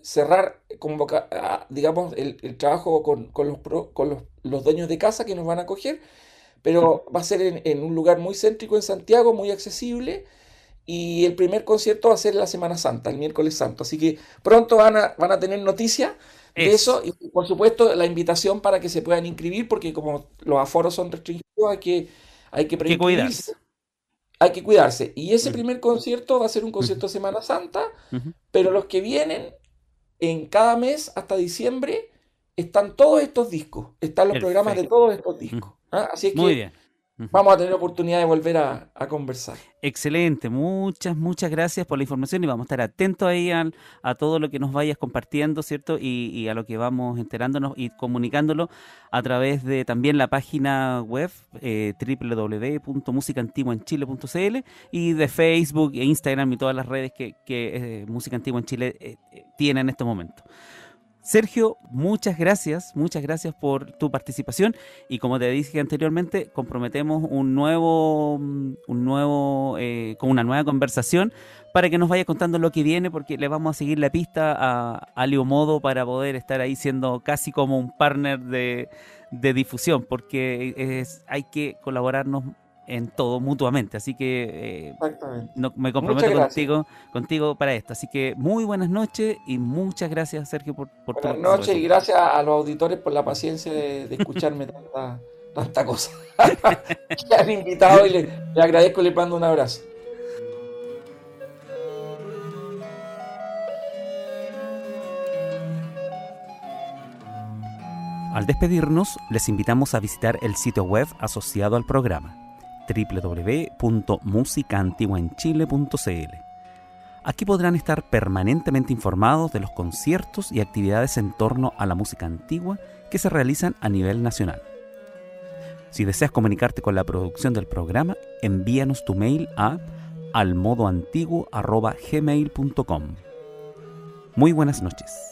cerrar, convocar, ah, digamos, el, el trabajo con, con los, con los, los dueños de casa que nos van a acoger, pero va a ser en, en un lugar muy céntrico en Santiago, muy accesible. Y el primer concierto va a ser la Semana Santa, el miércoles santo. Así que pronto van a, van a tener noticias de Eso. eso. Y por supuesto, la invitación para que se puedan inscribir, porque como los aforos son restringidos, hay que, hay que cuidarse. Hay que cuidarse. Y ese primer concierto va a ser un concierto de Semana Santa, pero los que vienen en cada mes hasta diciembre están todos estos discos. Están los programas de todos estos discos. ¿ah? Así es Muy que bien. Ujú. vamos a tener oportunidad de volver a, a conversar. Excelente, muchas, muchas gracias por la información y vamos a estar atentos ahí al- a todo lo que nos vayas compartiendo, ¿cierto? Y, y a lo que vamos enterándonos y comunicándolo a través de también la página web eh, www.musicaantiguaenchile.cl y de Facebook e Instagram y todas las redes que, que eh, Música Antigua en Chile eh, eh, tiene en este momento. Sergio, muchas gracias, muchas gracias por tu participación. Y como te dije anteriormente, comprometemos un nuevo, mm, un nuevo, eh, con una nueva conversación para que nos vaya contando lo que viene, porque le vamos a seguir la pista a Alio Modo para poder estar ahí siendo casi como un partner de, de difusión, porque es, hay que colaborarnos en todo mutuamente, así que eh, no- me comprometo contigo, contigo para esto. Así que muy buenas noches y muchas gracias, Sergio, por, por tu Buenas noches y gracias a los auditores por la paciencia de, de escucharme tanta, tanta cosa. que han invitado y le, le agradezco y le mando un abrazo. Al despedirnos, les invitamos a visitar el sitio web asociado al programa www.musicaantiguaenchile.cl. Aquí podrán estar permanentemente informados de los conciertos y actividades en torno a la música antigua que se realizan a nivel nacional. Si deseas comunicarte con la producción del programa, envíanos tu mail a almodoantiguo.gmail.com. Muy buenas noches.